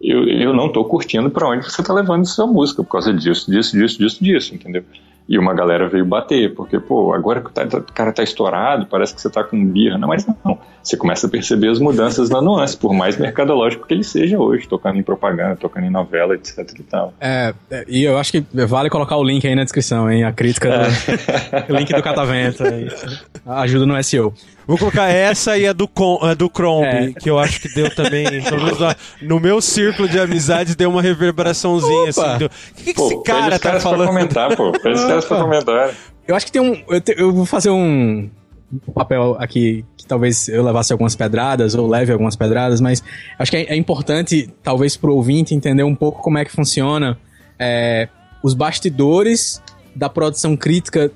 eu, eu não tô curtindo para onde você tá levando sua música, por causa disso, disso, disso, disso, disso, entendeu? E uma galera veio bater, porque, pô, agora que o tá, cara tá estourado, parece que você tá com birra. Não, mas não. Você começa a perceber as mudanças na nuance, por mais mercadológico que ele seja hoje, tocando em propaganda, tocando em novela, etc e tal. É, é e eu acho que vale colocar o link aí na descrição, hein? A crítica, é. do, o link do Catavento. Ajuda no SEO. Vou colocar essa e a do, Com, a do Chrome, é. que eu acho que deu também. no meu círculo de amizades deu uma reverberaçãozinha Opa. assim. O que, que pô, esse cara tá falando? comentar, pô. Os caras pra comentar. Eu acho que tem um. Eu, te, eu vou fazer um papel aqui que talvez eu levasse algumas pedradas ou leve algumas pedradas, mas acho que é, é importante, talvez, pro ouvinte entender um pouco como é que funciona é, os bastidores da produção crítica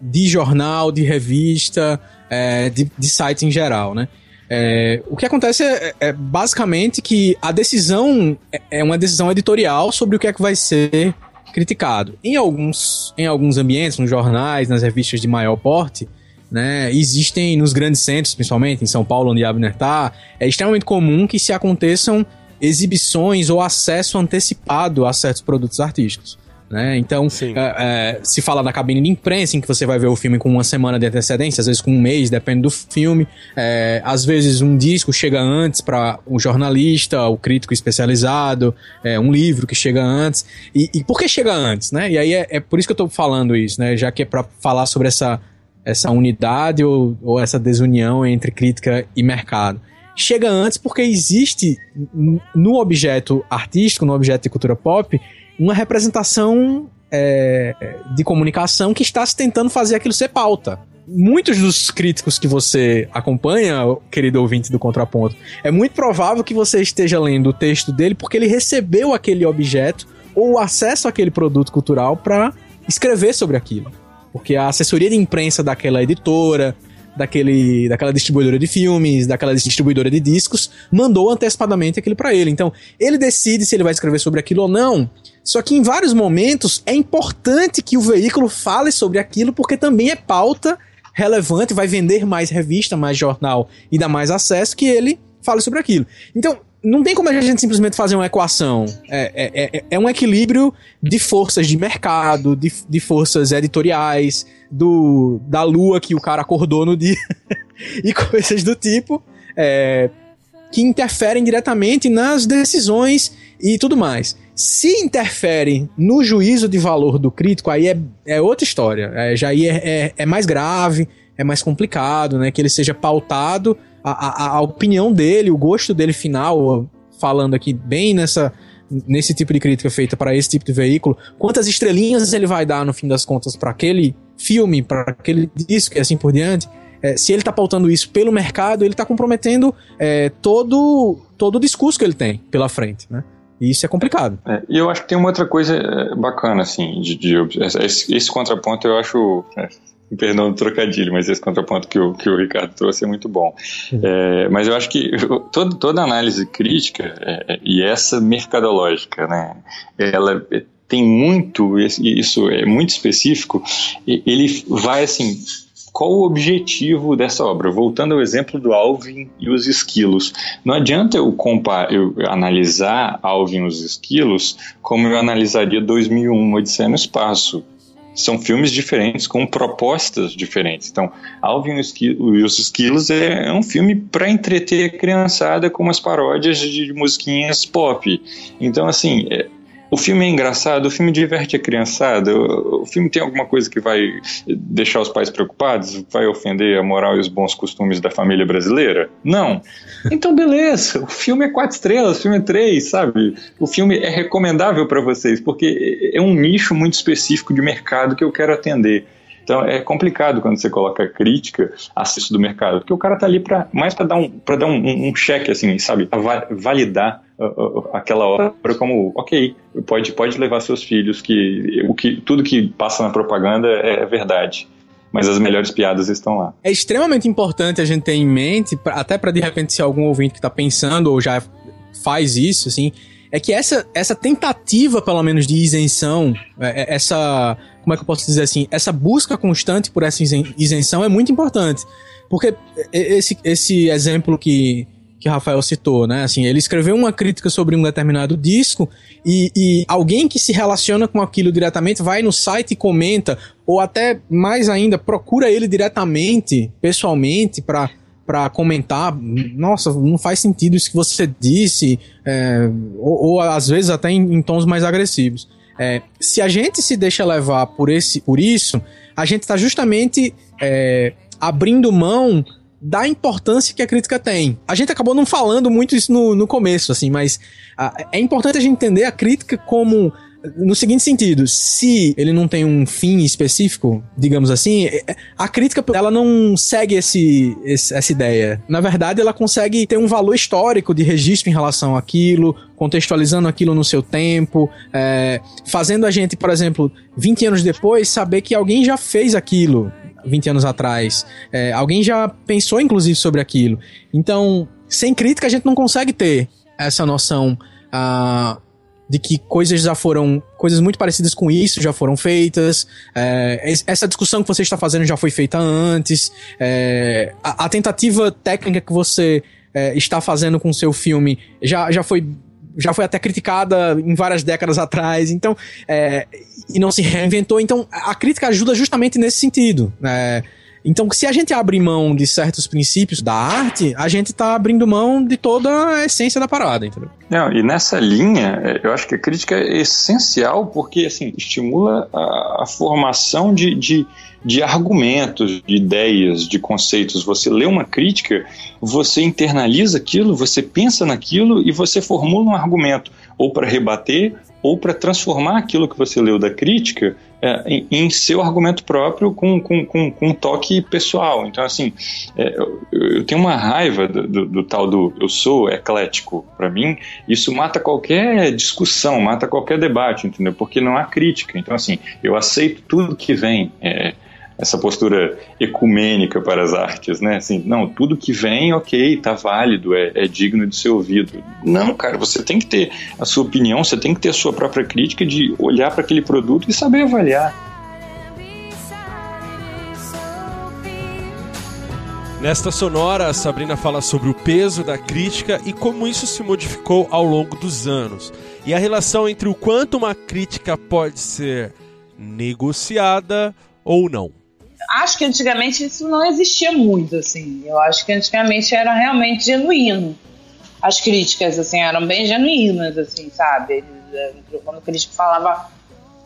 de jornal, de revista, é, de, de sites em geral, né? É, o que acontece é, é, basicamente que a decisão é, é uma decisão editorial sobre o que é que vai ser criticado. Em alguns, em alguns ambientes, nos jornais, nas revistas de maior porte, né, existem nos grandes centros, principalmente em São Paulo, onde Abner está, é extremamente comum que se aconteçam exibições ou acesso antecipado a certos produtos artísticos. Né? Então, é, é, se fala na cabine de imprensa, em que você vai ver o filme com uma semana de antecedência, às vezes com um mês, depende do filme. É, às vezes um disco chega antes para o um jornalista, o crítico especializado, é, um livro que chega antes. E, e, por que chega antes? Né? E aí é, é por isso que eu estou falando isso, né? já que é para falar sobre essa essa unidade ou, ou essa desunião entre crítica e mercado. Chega antes porque existe no objeto artístico, no objeto de cultura pop, uma representação é, de comunicação que está se tentando fazer aquilo ser pauta. Muitos dos críticos que você acompanha, querido ouvinte do Contraponto, é muito provável que você esteja lendo o texto dele porque ele recebeu aquele objeto ou acesso àquele produto cultural para escrever sobre aquilo. Porque a assessoria de imprensa daquela editora, daquele, daquela distribuidora de filmes, daquela distribuidora de discos, mandou antecipadamente aquilo para ele. Então, ele decide se ele vai escrever sobre aquilo ou não. Só que em vários momentos é importante que o veículo fale sobre aquilo, porque também é pauta relevante, vai vender mais revista, mais jornal e dar mais acesso que ele fale sobre aquilo. Então, não tem como a gente simplesmente fazer uma equação. É, é, é, é um equilíbrio de forças de mercado, de, de forças editoriais, do da lua que o cara acordou no dia e coisas do tipo é, que interferem diretamente nas decisões e tudo mais. Se interfere no juízo de valor do crítico, aí é, é outra história. É, já aí é, é, é mais grave, é mais complicado, né? Que ele seja pautado a, a, a opinião dele, o gosto dele final, falando aqui bem nessa nesse tipo de crítica feita para esse tipo de veículo, quantas estrelinhas ele vai dar no fim das contas para aquele filme, para aquele disco e assim por diante. É, se ele está pautando isso pelo mercado, ele está comprometendo é, todo, todo o discurso que ele tem pela frente, né? E isso é complicado. É, e eu acho que tem uma outra coisa é, bacana, assim, de, de esse, esse, contraponto eu acho é, Perdão do trocadilho, mas esse contraponto que o, que o Ricardo trouxe é muito bom. É, mas eu acho que todo, toda análise crítica é, é e essa mercadológica, né, ela tem muito, isso é muito específico, ele vai assim, qual o objetivo dessa obra? Voltando ao exemplo do Alvin e os esquilos. Não adianta eu, eu analisar Alvin e os esquilos como eu analisaria 2001, Odisseia no Espaço são filmes diferentes com propostas diferentes. Então, Alvin e os Esquilos é, um filme para entreter a criançada com umas paródias de musiquinhas pop. Então, assim, é, o filme é engraçado, o filme diverte a criançada, o, filme tem alguma coisa que vai deixar os pais preocupados, vai ofender a moral e os bons costumes da família brasileira? Não. Então, beleza, o filme é quatro estrelas, o filme é três, sabe? O filme é recomendável para vocês, porque é um nicho muito específico de mercado que eu quero atender. Então é complicado quando você coloca crítica acesso do mercado, porque o cara tá ali para mais para dar um para dar um, um, cheque assim, sabe, pra validar aquela obra como, ok, pode pode levar seus filhos que o que tudo que passa na propaganda é, é verdade mas as melhores piadas estão lá. É extremamente importante a gente ter em mente, até para de repente se algum ouvinte que está pensando ou já faz isso, assim, é que essa, essa tentativa, pelo menos, de isenção, é, é, essa. Como é que eu posso dizer assim? Essa busca constante por essa isenção é muito importante. Porque esse, esse exemplo que, que Rafael citou, né? Assim, ele escreveu uma crítica sobre um determinado disco e, e, alguém que se relaciona com aquilo diretamente vai no site e comenta, ou até mais ainda, procura ele diretamente, pessoalmente, para para comentar, nossa, não faz sentido isso que você disse, é, ou, ou, às vezes até em, em tons mais agressivos. É, se a gente se deixa levar por, esse, por isso, a gente está justamente é, abrindo mão da importância que a crítica tem. A gente acabou não falando muito isso no, no começo, assim, mas a, é importante a gente entender a crítica como no seguinte sentido, se ele não tem um fim específico, digamos assim, é, é, a crítica ela não segue esse, esse, essa ideia. Na verdade, ela consegue ter um valor histórico de registro em relação àquilo, contextualizando aquilo no seu tempo, é, fazendo a gente, por exemplo, 20 anos depois, saber que alguém já fez aquilo 20 anos atrás. É, alguém já pensou, inclusive, sobre aquilo. Então, sem crítica, a gente não consegue ter essa noção. Uh, de que coisas já foram. coisas muito parecidas com isso já foram feitas. É, essa discussão que você está fazendo já foi feita antes. É, a, a, tentativa técnica que você é, está fazendo com o seu filme já, já foi. Já foi até criticada em várias décadas atrás, então é, e não se reinventou. Então a crítica ajuda justamente nesse sentido. Né? Então, se a gente abre mão de certos princípios da arte, a gente tá abrindo mão de toda a essência da parada, entendeu? Não, e nessa linha, eu acho que a crítica é essencial porque, assim, estimula a, a formação de, de, de argumentos, de ideias, de conceitos. Você lê uma crítica, você internaliza aquilo, você pensa naquilo e você formula um argumento, ou para rebater, ou para transformar aquilo que você leu da crítica é, em, em, seu argumento próprio com, com, com, com, um toque pessoal. Então, assim, é, eu, eu, tenho uma raiva do, do, do, tal do eu sou eclético. Para mim, isso mata qualquer discussão, mata qualquer debate, entendeu? Porque não há crítica. Então, assim, eu aceito tudo que vem. É, essa postura ecumênica para as artes, né? Assim, não, tudo que vem, ok, tá válido, é, é, digno de ser ouvido. Não, cara, você tem que ter a sua opinião, você tem que ter a sua própria crítica de olhar para aquele produto e saber avaliar. Nesta sonora, a Sabrina fala sobre o peso da crítica e como isso se modificou ao longo dos anos, e a relação entre o quanto uma crítica pode ser negociada ou não acho que antigamente isso não existia muito, assim. Eu acho que antigamente era realmente genuíno. As críticas, assim, eram bem genuínas, assim, sabe? Quando o crítico falava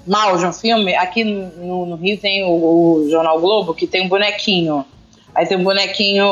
mal de um filme, aqui no, no Rio tem o, o, Jornal Globo, que tem um bonequinho. Aí tem um bonequinho,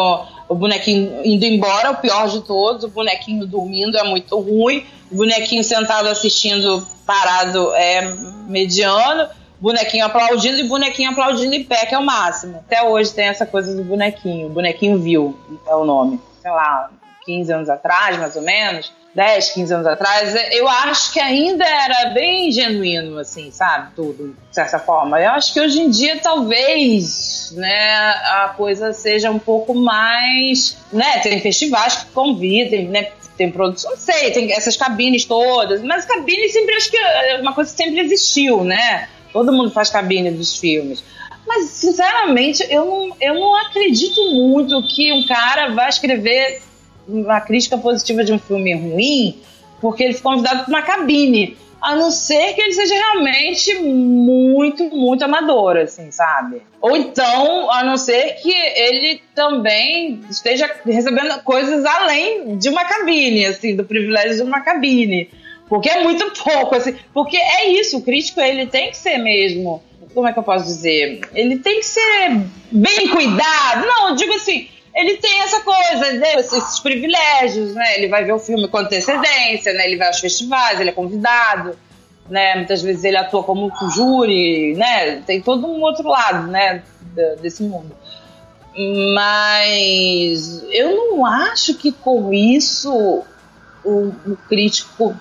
o bonequinho indo embora, o pior de todos, o bonequinho dormindo é muito ruim, o bonequinho sentado assistindo parado é mediano, bonequinho aplaudindo e bonequinho aplaudindo em pé, que é o máximo. Até hoje tem essa coisa do bonequinho. Bonequinho viu é o nome. Sei lá, 15 anos atrás, mais ou menos. 10, 15 anos atrás, eu acho que ainda era bem genuíno, assim, sabe? Tudo, de certa forma. Eu acho que hoje em dia, talvez, né, a coisa seja um pouco mais. né? Tem festivais que convidam, né? Tem produção, não sei, tem essas cabines todas, mas cabines sempre acho que é uma coisa que sempre existiu, né? Todo mundo faz cabine dos filmes. Mas, sinceramente, eu não, eu não acredito muito que um cara vai escrever uma crítica positiva de um filme ruim porque ele foi convidado para uma cabine. A não ser que ele seja realmente muito, muito amador, assim, sabe? Ou então, a não ser que ele também esteja recebendo coisas além de uma cabine, assim, do privilégio de uma cabine. Porque é muito pouco, assim. Porque é isso, o crítico ele tem que ser mesmo. Como é que eu posso dizer? Ele tem que ser bem cuidado. Não, eu digo assim, ele tem essa coisa, esses privilégios, né? Ele vai ver o filme com antecedência, né? Ele vai aos festivais, ele é convidado, né? Muitas vezes ele atua como júri, né? Tem todo um outro lado, né? Desse mundo. Mas eu não acho que com isso o, o crítico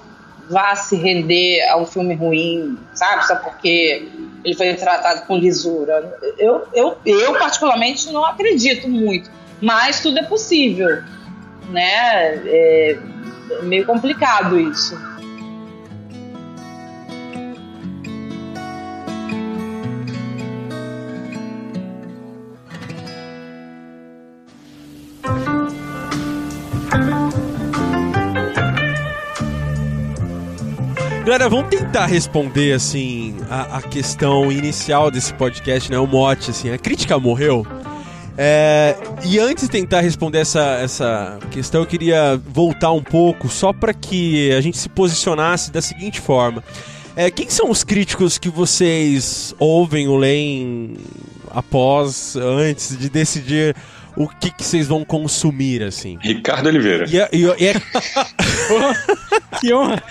vá se render a um filme ruim, sabe? Só porque ele foi tratado com lisura. Eu, eu, eu particularmente, não acredito muito, mas tudo é possível, né? É, é meio complicado isso. Galera, vamos tentar responder, assim, a, a, questão inicial desse podcast, né? O mote, assim, a crítica morreu? É, e antes de tentar responder essa, essa questão, eu queria voltar um pouco só para que a gente se posicionasse da seguinte forma. É, quem são os críticos que vocês ouvem ou leem após, antes de decidir o que, que vocês vão consumir, assim? Ricardo Oliveira. E, é, e, é, e é... que honra!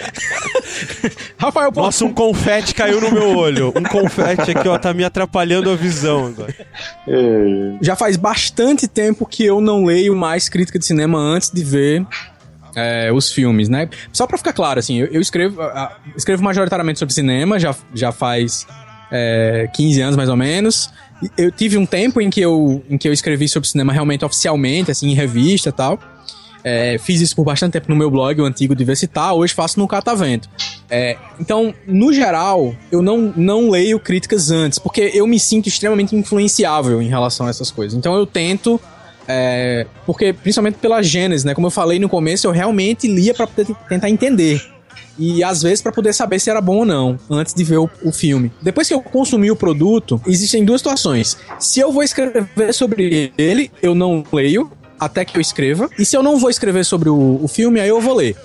Rafael Ponte. Nossa, um confete caiu no meu olho. Um confete aqui, ó, tá me atrapalhando a visão agora. Já faz bastante tempo que eu não leio mais crítica de cinema antes de ver é, os filmes, né? Só pra ficar claro, assim, eu, eu escrevo, uh, escrevo majoritariamente sobre cinema, já, já faz é, 15 anos mais ou menos eu tive um tempo em que eu, em que eu escrevi sobre cinema realmente oficialmente, assim, em revista e tal. É, fiz isso por bastante tempo no meu blog, o antigo Diversitar, hoje faço no Catavento. É, então, no geral, eu não, não leio críticas antes, porque eu me sinto extremamente influenciável em relação a essas coisas. Então eu tento. É, porque, principalmente pela gênese, né? Como eu falei no começo, eu realmente lia para tentar entender e às vezes para poder saber se era bom ou não, antes de ver o, o, filme. Depois que eu consumi o produto, existem duas situações. Se eu vou escrever sobre ele, eu não leio até que eu escreva. E se eu não vou escrever sobre o, o filme, aí eu vou ler.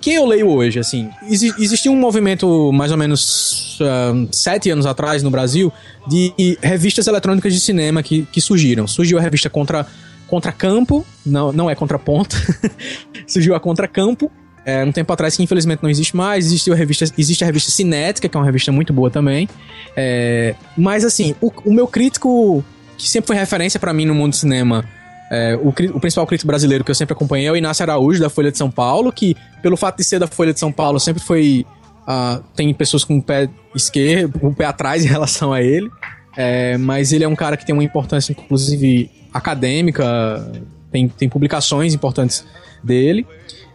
Quem eu leio hoje, assim? Exi existia um movimento mais ou menos uh, sete anos atrás no Brasil de revistas eletrônicas de cinema que, que surgiram. Surgiu a revista Contra, Contra Campo, não, não é Contraponto, surgiu a Contra Campo, é, um tempo atrás que infelizmente não existe mais. Existe a revista, existe a revista Cinética, que é uma revista muito boa também. É, mas assim, o, o, meu crítico, que sempre foi referência para mim no mundo do cinema, é, o, o, principal crítico brasileiro que eu sempre acompanhei é o Inácio Araújo, da Folha de São Paulo, que, pelo fato de ser da Folha de São Paulo, sempre foi. Uh, tem pessoas com o pé esquerdo, o pé atrás em relação a ele. É, mas ele é um cara que tem uma importância, inclusive, acadêmica, tem, tem publicações importantes dele.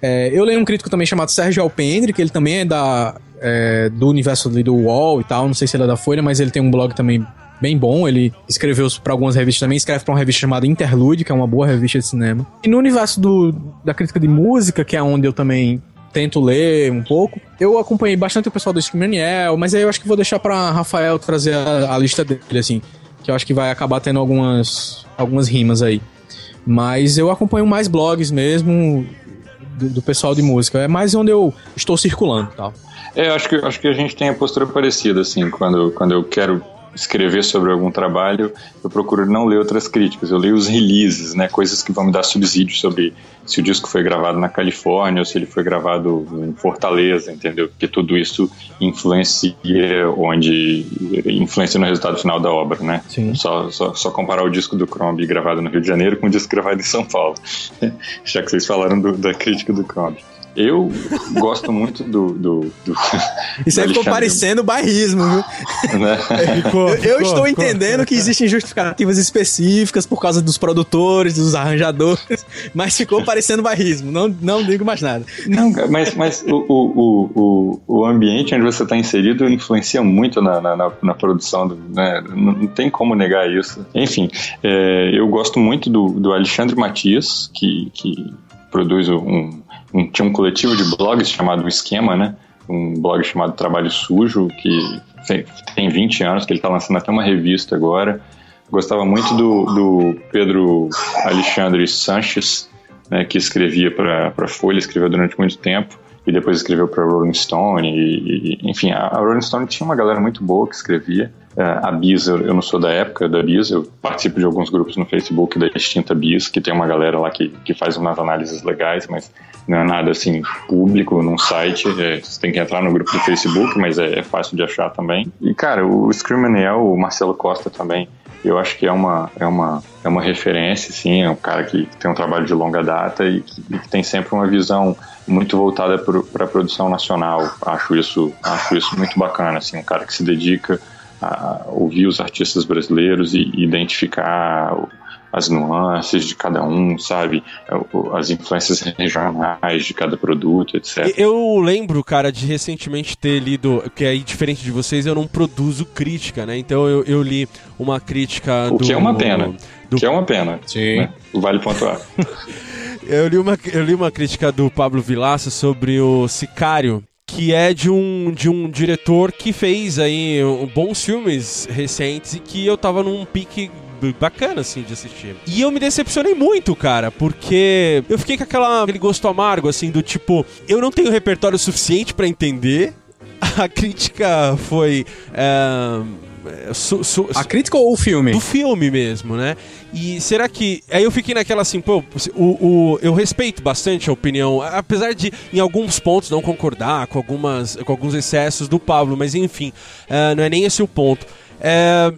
É, eu leio um crítico também chamado Sérgio Alpendre, que ele também é da é, do universo do UOL e tal, não sei se ele é da Folha, mas ele tem um blog também bem bom. Ele escreveu para algumas revistas também, escreve para uma revista chamada Interlude, que é uma boa revista de cinema. E no universo do, da crítica de música, que é onde eu também tento ler um pouco, eu acompanhei bastante o pessoal do Screamaniel, mas aí eu acho que vou deixar para Rafael trazer a, a, lista dele, assim, que eu acho que vai acabar tendo algumas, algumas rimas aí. Mas eu acompanho mais blogs mesmo do, do pessoal de música. É mais onde eu estou circulando tal. É, acho que, acho que a gente tem a postura parecida, assim, quando, quando eu quero escrever sobre algum trabalho, eu procuro não ler outras críticas, eu leio os releases, né, coisas que vão me dar subsídio sobre se o disco foi gravado na Califórnia ou se ele foi gravado em Fortaleza, entendeu? Porque tudo isso influencia onde influencia no resultado final da obra, né? Sim. Só, só, só comparar o disco do Crombie gravado no Rio de Janeiro com o disco gravado em São Paulo, já que vocês falaram do, da crítica do Crombie. Eu gosto muito do. do, do Isso aí ficou parecendo bairrismo, viu? Né? Ficou, eu, eu estou entendendo que existem justificativas específicas por causa dos produtores, dos arranjadores, mas ficou parecendo bairrismo. Não, não digo mais nada. Não, mas, mas o, o, o, o ambiente onde você está inserido influencia muito na, na, na produção, do, né? não tem como negar isso. Enfim, é, eu gosto muito do, do Alexandre Matias, que, que produz um um, tinha um coletivo de blogs chamado Esquema, né? Um blog chamado Trabalho Sujo, que tem 20 anos, que ele está lançando até uma revista agora. Gostava muito do, do Pedro Alexandre Sanches, né, que escrevia para a Folha, escreveu durante muito tempo e depois escreveu para Rolling Stone. E, e, enfim, a Rolling Stone tinha uma galera muito boa que escrevia. Uh, a Bis, eu, não sou da época da Bis, eu participo de alguns grupos no Facebook da extinta Bis, que tem uma galera lá que, que faz umas análises legais, mas não é nada assim público num site. É, você tem que entrar no grupo do Facebook, mas é, é fácil de achar também. E cara, o Screamaniel, o Marcelo Costa também eu acho que é uma, é uma, é uma referência, sim, é um cara que tem um trabalho de longa data e que, e que tem sempre uma visão muito voltada para a produção nacional. Acho isso, acho isso muito bacana, assim, um cara que se dedica a ouvir os artistas brasileiros e identificar as nuances de cada um, sabe? As influências regionais de cada produto, etc. Eu lembro, cara, de recentemente ter lido, que aí, diferente de vocês, eu não produzo crítica, né? Então eu, eu li uma crítica o do... que é uma pena. Do... Que é uma pena. Sim. Né? Vale pontuar. eu, li uma, eu li uma crítica do Pablo Vilaça sobre o Sicário, que é de um, de um diretor que fez aí bons filmes recentes e que eu tava num pique bacana, assim, de assistir. E eu me decepcionei muito, cara, porque eu fiquei com aquela, aquele gosto amargo, assim, do tipo, eu não tenho repertório suficiente para entender. A crítica foi. É... Su, su, a crítica ou o filme? Do filme mesmo, né? E será que. Aí eu fiquei naquela assim, pô, o, o, eu respeito bastante a opinião, apesar de em alguns pontos não concordar com, algumas, com alguns excessos do Pablo, mas enfim, uh, não é nem esse o ponto. Uh,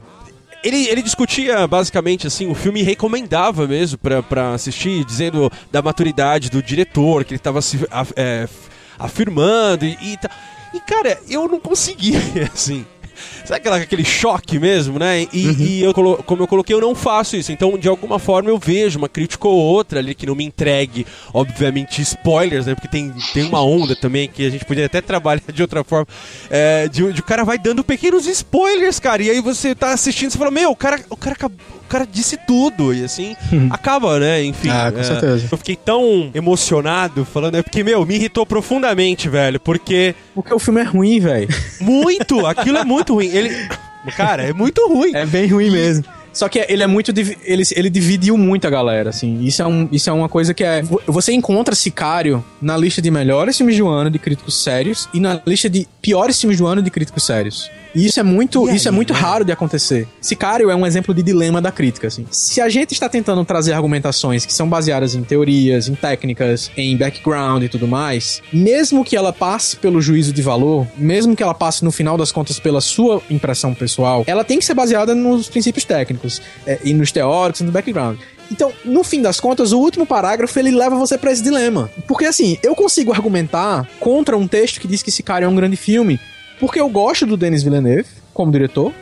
ele, ele discutia basicamente assim, o filme recomendava mesmo para assistir, dizendo da maturidade do diretor, que ele tava se é, afirmando e, e, e cara, eu não conseguia assim. Sabe aquela, aquele choque mesmo, né? E, uhum. e eu, como eu coloquei, eu não faço isso. Então, de alguma forma, eu vejo uma crítica ou outra ali que não me entregue, obviamente, spoilers, né? Porque tem, tem uma onda também que a gente poderia até trabalhar de outra forma. É, de, de o cara vai dando pequenos spoilers, cara. E aí você tá assistindo e fala, meu, o cara, o cara acabou o cara disse tudo e assim acaba, né? Enfim. Ah, com é, certeza. Eu fiquei tão emocionado falando, é porque, meu, me irritou profundamente, velho, porque. Porque o filme é ruim, velho. Muito! Aquilo é muito ruim. Ele. Cara, é muito ruim. É bem ruim mesmo. Só que ele é muito. Ele, ele dividiu muito a galera, assim. Isso é, um, isso é uma coisa que é. Você encontra Sicário na lista de melhores filmes do ano de críticos sérios e na lista de piores filmes do ano de críticos sérios. E isso é muito, isso é muito né? raro de acontecer. Sicário é um exemplo de dilema da crítica, assim. Se a gente está tentando trazer argumentações que são baseadas em teorias, em técnicas, em background e tudo mais, mesmo que ela passe pelo juízo de valor, mesmo que ela passe no final das contas pela sua impressão pessoal, ela tem que ser baseada nos princípios técnicos é, e nos teóricos e no background. Então, no fim das contas, o último parágrafo ele leva você para esse dilema. Porque assim, eu consigo argumentar contra um texto que diz que cara é um grande filme, porque eu gosto do Denis Villeneuve como diretor,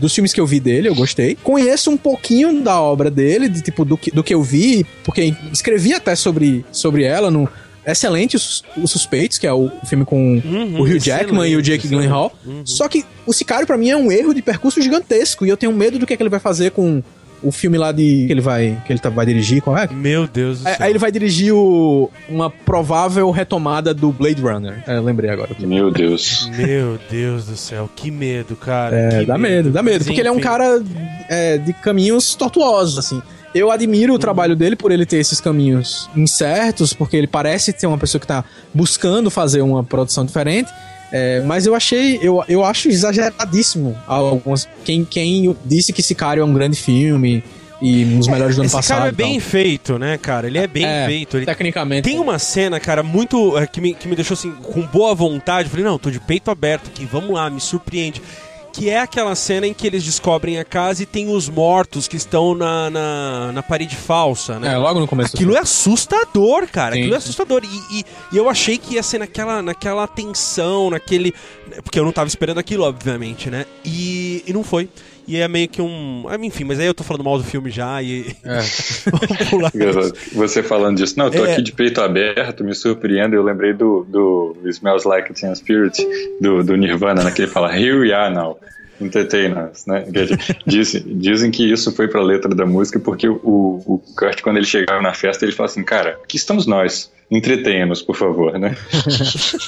dos filmes que eu vi dele, eu gostei. Conheço um pouquinho da obra dele, de tipo do que, do que eu vi, porque escrevi até sobre, sobre ela no excelente Os, os Suspeitos, que é o filme com uhum, o Hugh Jackman e o Jake Gyllenhaal. Uhum. Só que o Sicário para mim é um erro de percurso gigantesco e eu tenho medo do que, é que ele vai fazer com o filme lá de. que ele vai. que ele tá, vai dirigir, qual é? Meu Deus do céu. Aí ele vai dirigir o, uma provável retomada do Blade Runner. É, lembrei agora. Meu Deus. Meu Deus do céu, que medo, cara. É, que dá medo, medo dá medo. Porque ele é um cara é, de caminhos tortuosos, assim. Eu admiro o trabalho dele por ele ter esses caminhos incertos, porque ele parece ter uma pessoa que tá buscando fazer uma produção diferente. É, mas eu achei, eu, eu acho exageradíssimo algumas. Quem, quem disse que Sicário é um grande filme e um dos melhores do ano passado. Esse cara é bem feito, né, cara? Ele é bem é, feito. Ele... Tecnicamente. Tem uma cena, cara, muito. É, que, me, que me deixou assim, com boa vontade. falei, não, tô de peito aberto aqui, vamos lá, me surpreende que é aquela cena em que eles descobrem a casa e tem os mortos que estão na, na, na parede falsa, né? É, logo no começo. Aquilo é assustador, cara. Sim. Aquilo é assustador. E, e, e, eu achei que ia ser naquela, naquela tensão, naquele. Porque eu não tava esperando aquilo, obviamente, né? E, e não foi. E é meio que um. Ah, enfim, mas aí eu tô falando mal do filme já e. É. Você falando disso. Não, eu tô é. aqui de peito aberto, me surpreendo. Eu lembrei do, do Smells Like Teen Spirit, do, do Nirvana, naquele né, fala Here we are now. Entertain us, né? Dizem, dizem que isso foi pra letra da música porque o, o Kurt, quando ele chegava na festa, ele fala assim: Cara, aqui estamos nós entretenha-nos, por favor, né?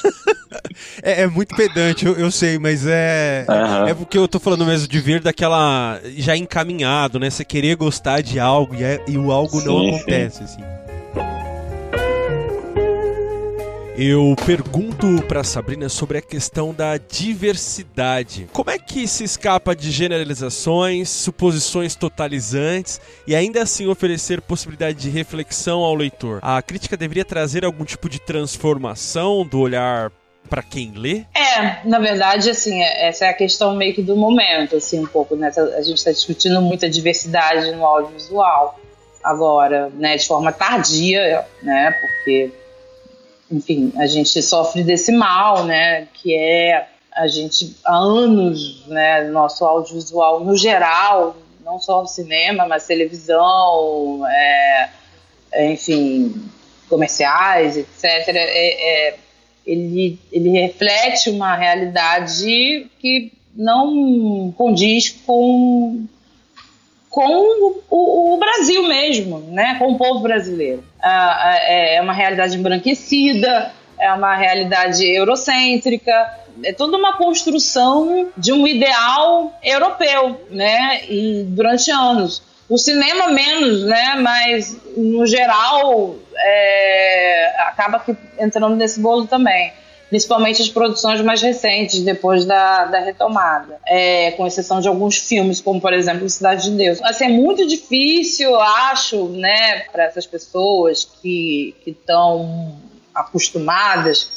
é, é, muito pedante, eu, eu, sei, mas é. Uhum. É porque eu tô falando mesmo de ver daquela. já encaminhado, né? Você querer gostar de algo e, é, e o algo sim, não acontece, sim. assim. Eu pergunto para Sabrina sobre a questão da diversidade. Como é que se escapa de generalizações, suposições totalizantes e ainda assim oferecer possibilidade de reflexão ao leitor? A crítica deveria trazer algum tipo de transformação do olhar para quem lê? É, na verdade, assim, é, essa é a questão meio que do momento, assim, um pouco, né? A gente está discutindo muita diversidade no audiovisual agora, né, de forma tardia, né, porque enfim, a gente sofre desse mal, né, que é a gente há anos, né, nosso audiovisual no geral, não só no cinema, mas televisão, é, é, enfim, comerciais, etc. É, é, ele, ele reflete uma realidade que não condiz com com o, o, Brasil mesmo, né? com o povo brasileiro. Ah, é, é uma realidade embranquecida, é uma realidade eurocêntrica, é toda uma construção de um ideal europeu, né? E durante anos. O cinema menos, né? Mas no geral é, acaba entrando nesse bolo também principalmente as produções mais recentes, depois da, da retomada, é, com exceção de alguns filmes, como por exemplo Cidade de Deus. Assim, é muito difícil, acho, né, para essas pessoas que estão acostumadas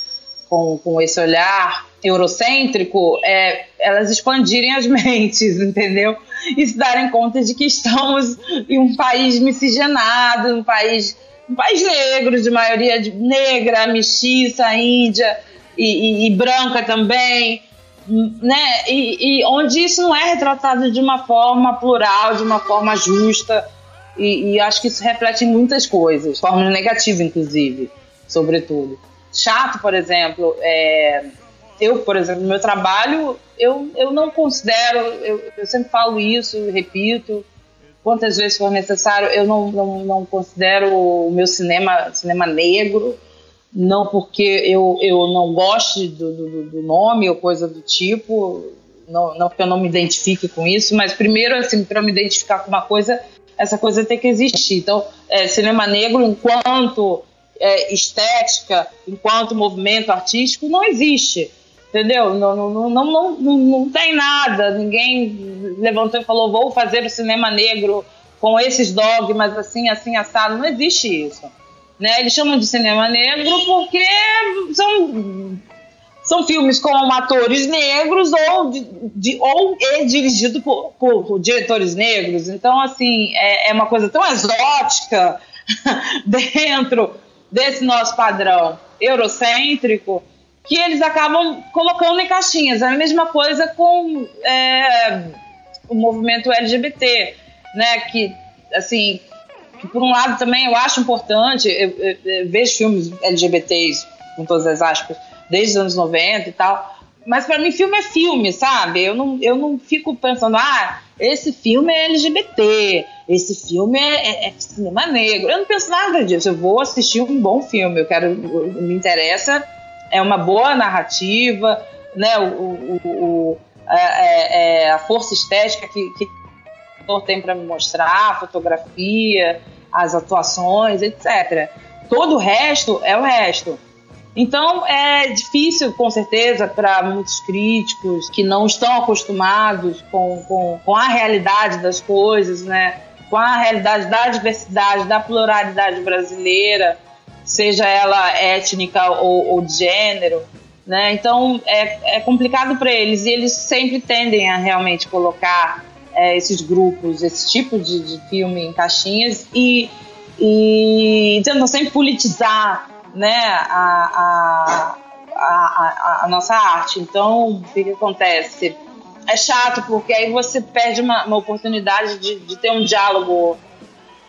com, com esse olhar eurocêntrico, é, elas expandirem as mentes, entendeu? E se darem conta de que estamos em um país miscigenado, um país um país negro, de maioria de negra, mestiça, índia, e, e, e branca também, né? E, e, onde isso não é retratado de uma forma plural, de uma forma justa. E, acho que isso reflete em muitas coisas, formas negativas, inclusive, sobretudo. Chato, por exemplo, é, eu, por exemplo, no meu trabalho, eu, eu não considero, eu, eu sempre falo isso, repito, quantas vezes for necessário, eu não, não, não considero o meu cinema cinema negro, não porque eu, eu não goste do, do, do nome ou coisa do tipo, não, não porque eu não me identifique com isso, mas primeiro, assim, para me identificar com uma coisa, essa coisa tem que existir. Então, é, cinema negro, enquanto é, estética, enquanto movimento artístico, não existe. Entendeu? Não, não, não, não, não, tem nada. Ninguém levantou e falou: vou fazer o cinema negro com esses dogmas assim, assim, assado. Não existe isso. Né? Eles chamam de cinema negro porque são, são filmes com atores negros ou, de, de ou é dirigido por, por, por, diretores negros. Então, assim, é, é uma coisa tão exótica dentro desse nosso padrão eurocêntrico que eles acabam colocando em caixinhas. É a mesma coisa com é, o movimento LGBT, né? Que, assim, que por um lado também eu acho importante, eu, eu, eu vejo filmes LGBTs, com todas as aspas, desde os anos 90 e tal, mas para mim filme é filme, sabe? Eu não, eu não fico pensando, ah, esse filme é LGBT, esse filme é, é, é, cinema negro. Eu não penso nada disso. Eu vou assistir um bom filme. Eu quero, me interessa é uma boa narrativa, né? O, o, o é, é, a força estética que, que o autor tem para me mostrar, a fotografia, as atuações, etc. Todo o resto é o resto. Então é difícil, com certeza, para muitos críticos que não estão acostumados com, com, com a realidade das coisas, né? com a realidade da diversidade, da pluralidade brasileira, seja ela étnica ou, ou de gênero. Né? Então é, é complicado para eles e eles sempre tendem a realmente colocar é, esses grupos, esse tipo de, de filme em caixinhas e, e tentam sempre politizar né, a, a, a, a, nossa arte. Então, o que, que, acontece? É chato, porque aí você perde uma, uma oportunidade de, de, ter um diálogo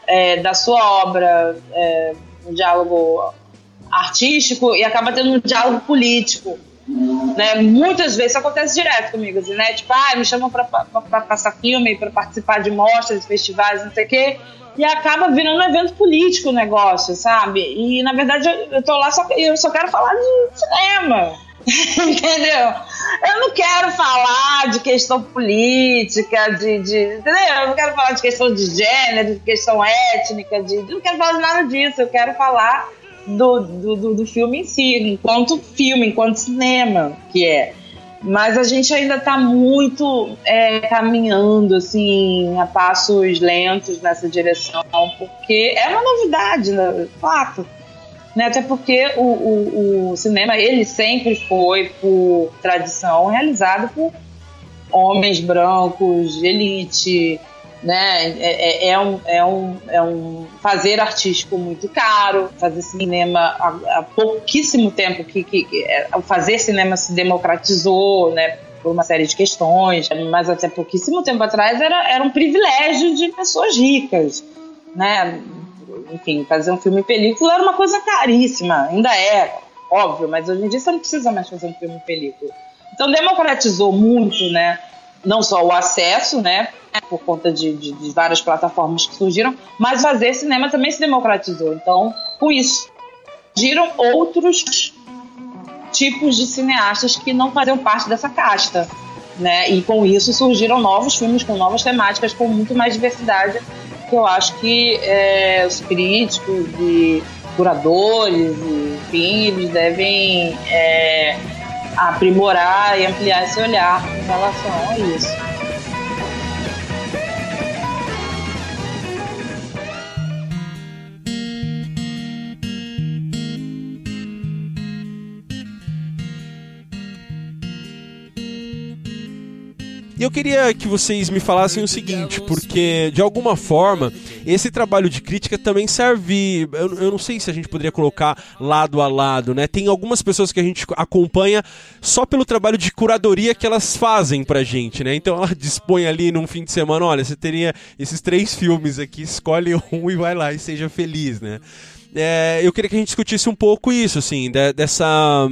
é, da sua obra, é, um diálogo artístico, e acaba tendo um diálogo político. Né? Muitas vezes isso acontece direto comigo, assim, né? Tipo, ah, me chamam para passar filme, para participar de mostras, festivais, não sei o quê e acaba virando um evento político o negócio, sabe? E na verdade eu, eu tô lá só eu só quero falar de cinema. entendeu? Eu não quero falar de questão política, de, de, entendeu? Eu não quero falar de questão de gênero, de questão étnica, de, não quero falar de nada disso. Eu quero falar do, do, do, filme em si, enquanto filme, enquanto cinema, que é. Mas a gente ainda está muito é, caminhando assim a passos lentos nessa direção, porque é uma novidade, né? fato. Né? Até porque o, o, o, cinema ele sempre foi, por tradição, realizado por homens brancos, elite, né? É, é, é, um, é, um, é um fazer artístico muito caro, fazer cinema há, há pouquíssimo tempo que, que, que é, fazer cinema se democratizou, né? Por uma série de questões, mas até pouquíssimo tempo atrás era, era um privilégio de pessoas ricas, né? Enfim, fazer um filme em película era uma coisa caríssima, ainda é, óbvio, mas hoje em dia você não precisa mais fazer um filme em película. Então democratizou muito, né? Não só o acesso, né? Por conta de, de, de, várias plataformas que surgiram, mas fazer cinema também se democratizou. Então, com isso, surgiram outros tipos de cineastas que não faziam parte dessa casta. Né? E com isso surgiram novos filmes com novas temáticas, com muito mais diversidade, que eu acho que é, os críticos e curadores, enfim, eles devem é, aprimorar e ampliar esse olhar em relação a isso. E eu queria que vocês me falassem o seguinte, porque de alguma forma esse trabalho de crítica também serve. Eu, eu, não sei se a gente poderia colocar lado a lado, né? Tem algumas pessoas que a gente acompanha só pelo trabalho de curadoria que elas fazem pra gente, né? Então ela dispõe ali num fim de semana: olha, você teria esses três filmes aqui, escolhe um e vai lá e seja feliz, né? É, eu queria que a gente discutisse um pouco isso, assim, de, dessa,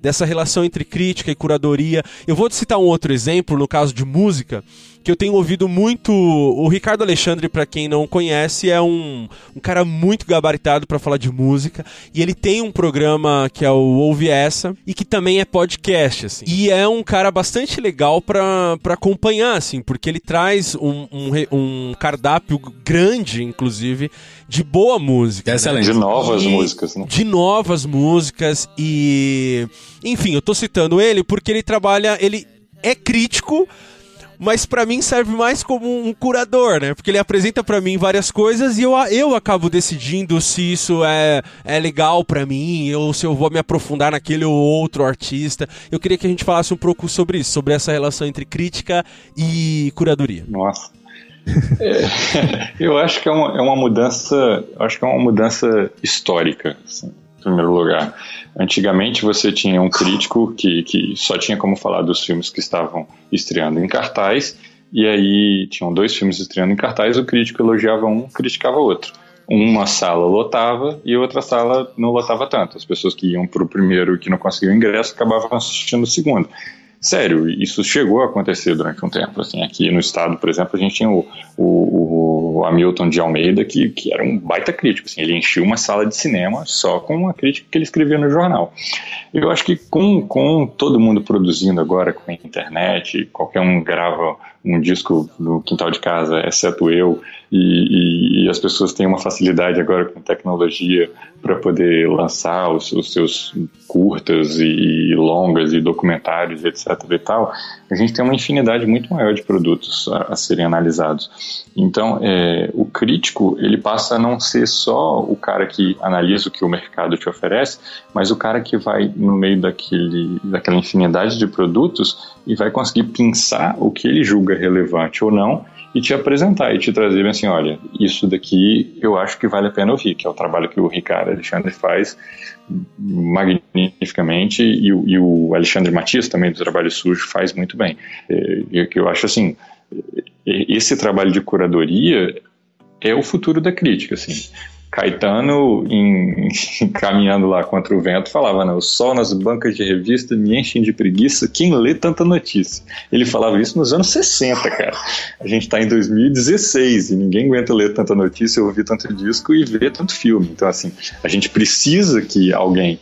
dessa relação entre crítica e curadoria. Eu vou citar um outro exemplo, no caso de música, que eu tenho ouvido muito. O Ricardo Alexandre, para quem não conhece, é um, um cara muito gabaritado para falar de música. E ele tem um programa que é o Ouve Essa, e que também é podcast, assim. E é um cara bastante legal para acompanhar, assim, porque ele traz um, um, um cardápio grande, inclusive, de boa música. Né? Excelente. Né? De novas e, músicas, né? De novas músicas e. Enfim, eu tô citando ele porque ele trabalha. Ele é crítico mas para mim serve mais como um curador, né? Porque ele apresenta para mim várias coisas e eu, eu acabo decidindo se isso é, é legal para mim ou se eu vou me aprofundar naquele ou outro artista. Eu queria que a gente falasse um pouco sobre isso, sobre essa relação entre crítica e curadoria. Nossa. É, eu acho que é uma, é uma mudança, acho que é uma mudança histórica, assim, primeiro lugar. Antigamente você tinha um crítico que, que só tinha como falar dos filmes que estavam estreando em cartaz, e aí tinham dois filmes estreando em cartaz, o crítico elogiava um, criticava outro. Uma sala lotava e outra sala não lotava tanto. As pessoas que iam para o primeiro e que não conseguiam ingresso acabavam assistindo o segundo. Sério, isso chegou a acontecer durante um tempo. Assim, aqui no estado, por exemplo, a gente tinha o, o, o Hamilton de Almeida, que, que era um baita crítico. Assim, ele enchia uma sala de cinema só com uma crítica que ele escrevia no jornal. Eu acho que com, com todo mundo produzindo agora com a internet, qualquer um grava um disco no quintal de casa, exceto eu, e, e, e, as pessoas têm uma facilidade agora com tecnologia para poder lançar os, os, seus curtas e longas e documentários, etc. e tal, a gente tem uma infinidade muito maior de produtos a, a serem analisados. Então, é, o crítico ele passa a não ser só o cara que analisa o que o mercado te oferece, mas o cara que vai no meio daquele, daquela infinidade de produtos e vai conseguir pensar o que ele julga relevante ou não e te apresentar e te trazer assim, olha, isso daqui eu acho que vale a pena ouvir, que é o trabalho que o Ricardo Alexandre faz magnificamente e, e o Alexandre Matias também do Trabalho Sujo faz muito bem. É, eu acho assim, esse trabalho de curadoria é o futuro da crítica, assim. Caetano, em, caminhando lá contra o vento, falava: né, o sol nas bancas de revista me enchem de preguiça. Quem lê tanta notícia? Ele falava isso nos anos 60, cara. A gente está em 2016 e ninguém aguenta ler tanta notícia, ouvir tanto disco e ver tanto filme. Então, assim, a gente precisa que alguém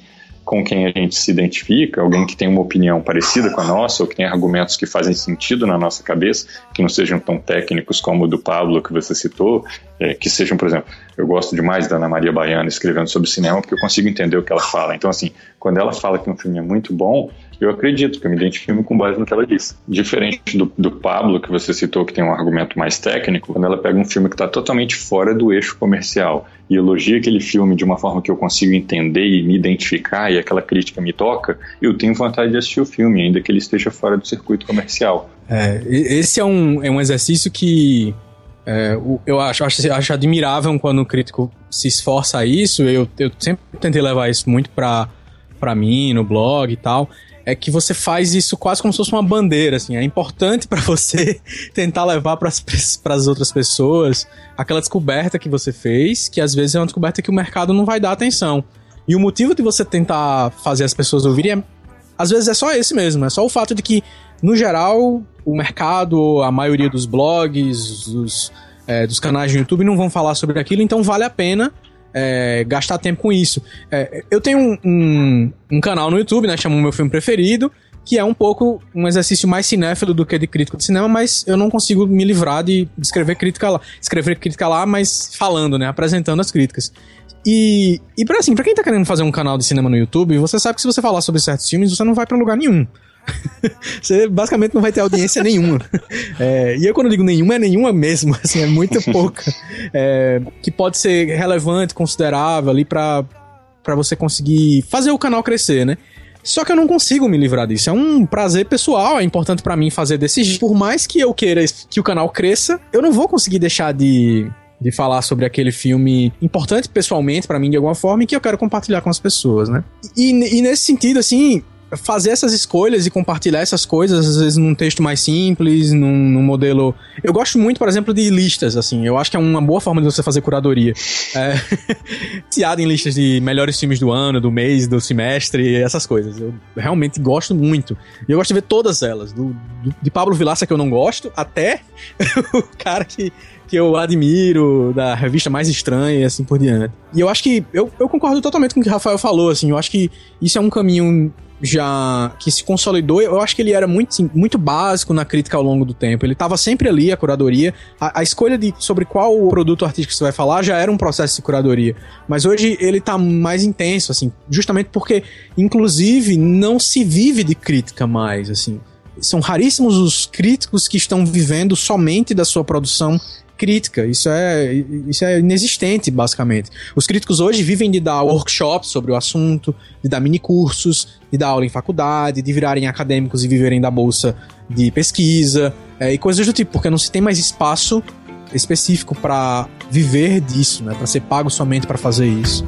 com quem a gente se identifica, alguém que tem uma opinião parecida com a nossa, ou que tem argumentos que fazem sentido na nossa cabeça, que não sejam tão técnicos como o do Pablo que você citou, é, que sejam, por exemplo, eu gosto demais da Ana Maria Baiana escrevendo sobre cinema porque eu consigo entender o que ela fala. Então, assim, quando ela fala que um filme é muito bom, eu acredito que eu me identifico com base no que ela disse. Diferente do, do Pablo, que você citou, que tem um argumento mais técnico, quando ela pega um filme que está totalmente fora do eixo comercial e elogia aquele filme de uma forma que eu consigo entender e me identificar e aquela crítica me toca, eu tenho vontade de assistir o filme, ainda que ele esteja fora do circuito comercial. É, esse é um, é um exercício que é, eu acho, acho, acho admirável quando o crítico se esforça a isso. Eu, eu sempre tentei levar isso muito para para mim no blog e tal é que você faz isso quase como se fosse uma bandeira, assim. É importante para você tentar levar para as outras pessoas aquela descoberta que você fez, que às vezes é uma descoberta que o mercado não vai dar atenção. E o motivo de você tentar fazer as pessoas ouvirem é, às vezes é só esse mesmo, é só o fato de que, no geral, o mercado, a maioria dos blogs, os, é, dos canais de YouTube não vão falar sobre aquilo, então vale a pena é, gastar tempo com isso. É, eu tenho um, um, um, canal no YouTube, né? Chama o meu filme preferido, que é um pouco um exercício mais cinéfilo do que de crítico de cinema, mas eu não consigo me livrar de, escrever crítica lá. Escrever crítica lá, mas falando, né? Apresentando as críticas. E, e pra, assim, pra quem tá querendo fazer um canal de cinema no YouTube, você sabe que se você falar sobre certos filmes, você não vai para lugar nenhum. você basicamente não vai ter audiência nenhuma. É, e eu quando digo nenhuma, é nenhuma mesmo, assim, é muito pouca. É, que pode ser relevante, considerável ali para você conseguir fazer o canal crescer, né? Só que eu não consigo me livrar disso. É um prazer pessoal, é importante para mim fazer desse jeito. Por mais que eu queira que o canal cresça, eu não vou conseguir deixar de de falar sobre aquele filme importante pessoalmente para mim de alguma forma e que eu quero compartilhar com as pessoas, né? E, e nesse sentido, assim, fazer essas escolhas e compartilhar essas coisas, às vezes num texto mais simples, num, num, modelo. Eu gosto muito, por exemplo, de listas, assim. Eu acho que é uma boa forma de você fazer curadoria. É... em listas de melhores filmes do ano, do mês, do semestre, essas coisas. Eu realmente gosto muito. E eu gosto de ver todas elas. Do, do, de Pablo Vilaça, que eu não gosto, até o cara que que eu admiro, da revista mais estranha e assim por diante. E eu acho que. Eu, eu concordo totalmente com o que o Rafael falou, assim. Eu acho que isso é um caminho já que se consolidou, eu acho que ele era muito, sim, muito básico na crítica ao longo do tempo. Ele estava sempre ali, a curadoria. A, a, escolha de sobre qual produto artístico você vai falar já era um processo de curadoria. Mas hoje ele está mais intenso, assim, justamente porque, inclusive, não se vive de crítica mais, assim. São raríssimos os críticos que estão vivendo somente da sua produção crítica. Isso é, isso é inexistente, basicamente. Os críticos hoje vivem de dar workshops sobre o assunto, de dar minicursos, de dar aula em faculdade, de virarem acadêmicos e viverem da bolsa de pesquisa é, e coisas do tipo, porque não se tem mais espaço específico para viver disso, né? Para ser pago somente para fazer isso.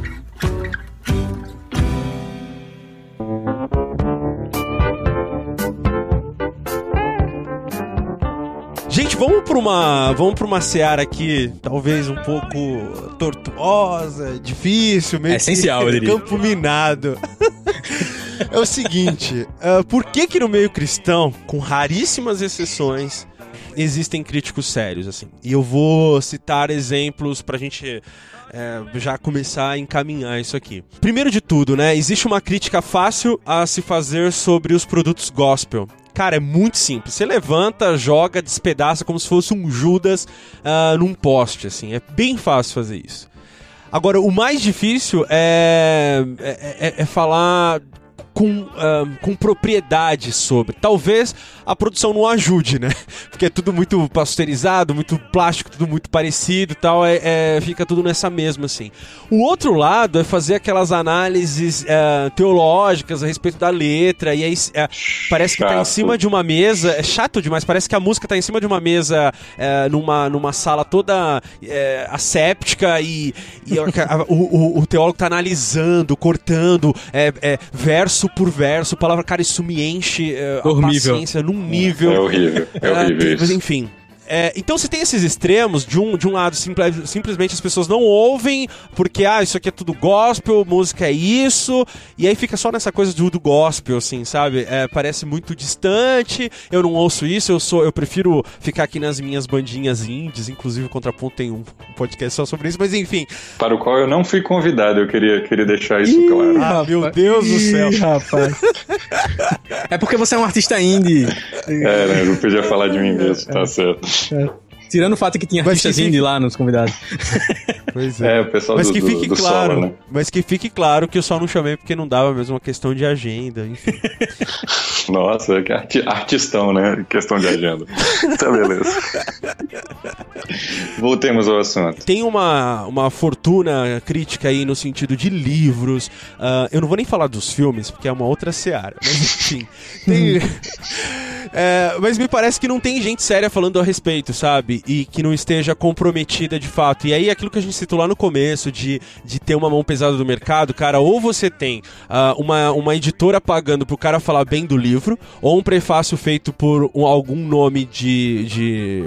Vamos para uma, vamos para uma seara aqui, talvez um pouco tortuosa, difícil, meio é essencial, diria. campo minado. é o seguinte, uh, por que que no meio cristão, com raríssimas exceções, existem críticos sérios assim? E eu vou citar exemplos para a gente é, já começar a encaminhar isso aqui. Primeiro de tudo, né? Existe uma crítica fácil a se fazer sobre os produtos gospel. Cara, é muito simples. Você levanta, joga, despedaça como se fosse um Judas uh, num poste, assim. É bem fácil fazer isso. Agora, o mais difícil é, é, é, é falar com, com propriedade sobre. Talvez a produção não ajude, né? Porque é tudo muito pasteurizado, muito plástico, tudo muito parecido e tal, é, é, fica tudo nessa mesma, assim. O outro lado é fazer aquelas análises teológicas a respeito da letra, e aí uh, parece que tá em cima de uma mesa, é chato demais, parece que a música tá em cima de uma mesa uh, numa, numa sala toda asséptica e, e o, o, o, teólogo tá analisando, cortando verso por verso, palavra, cara, isso me enche a paciência num nível. É horrível, é horrível. mas enfim. É, então você tem esses extremos, de um, de um lado simplesmente as pessoas não ouvem, porque ah, isso aqui é tudo gospel, música é isso, e aí fica só nessa coisa do, do gospel, assim, sabe? É, parece muito distante, eu não ouço isso, eu sou, eu prefiro ficar aqui nas minhas bandinhas indies, inclusive o Contraponto tem um podcast só sobre isso, mas enfim. Para o qual eu não fui convidado, eu queria, queria deixar isso Ih, claro. Ah, meu Deus Ih, do céu. rapaz. É porque você é um artista indie. É, né, eu podia falar de mim mesmo, tá certo. Tirando o fato que tinha artistas que fique... lá nos convidados. Pois é. é, o pessoal mas do, que fique do, do claro, solo, né? Mas que fique claro que eu só não chamei porque não dava mesmo uma questão de agenda, enfim. Nossa, que arti artistão, né? Questão de agenda. tá beleza. Voltemos ao assunto. Tem uma, uma fortuna crítica aí no sentido de livros. Uh, eu não vou nem falar dos filmes, porque é uma outra seara. Mas enfim. Tem. É, mas me parece que não tem gente séria falando a respeito, sabe? E que não esteja comprometida de fato. E aí, aquilo que a gente citou lá no começo, de, de ter uma mão pesada do mercado, cara, ou você tem uh, uma, uma editora pagando pro cara falar bem do livro, ou um prefácio feito por um, algum nome de, de,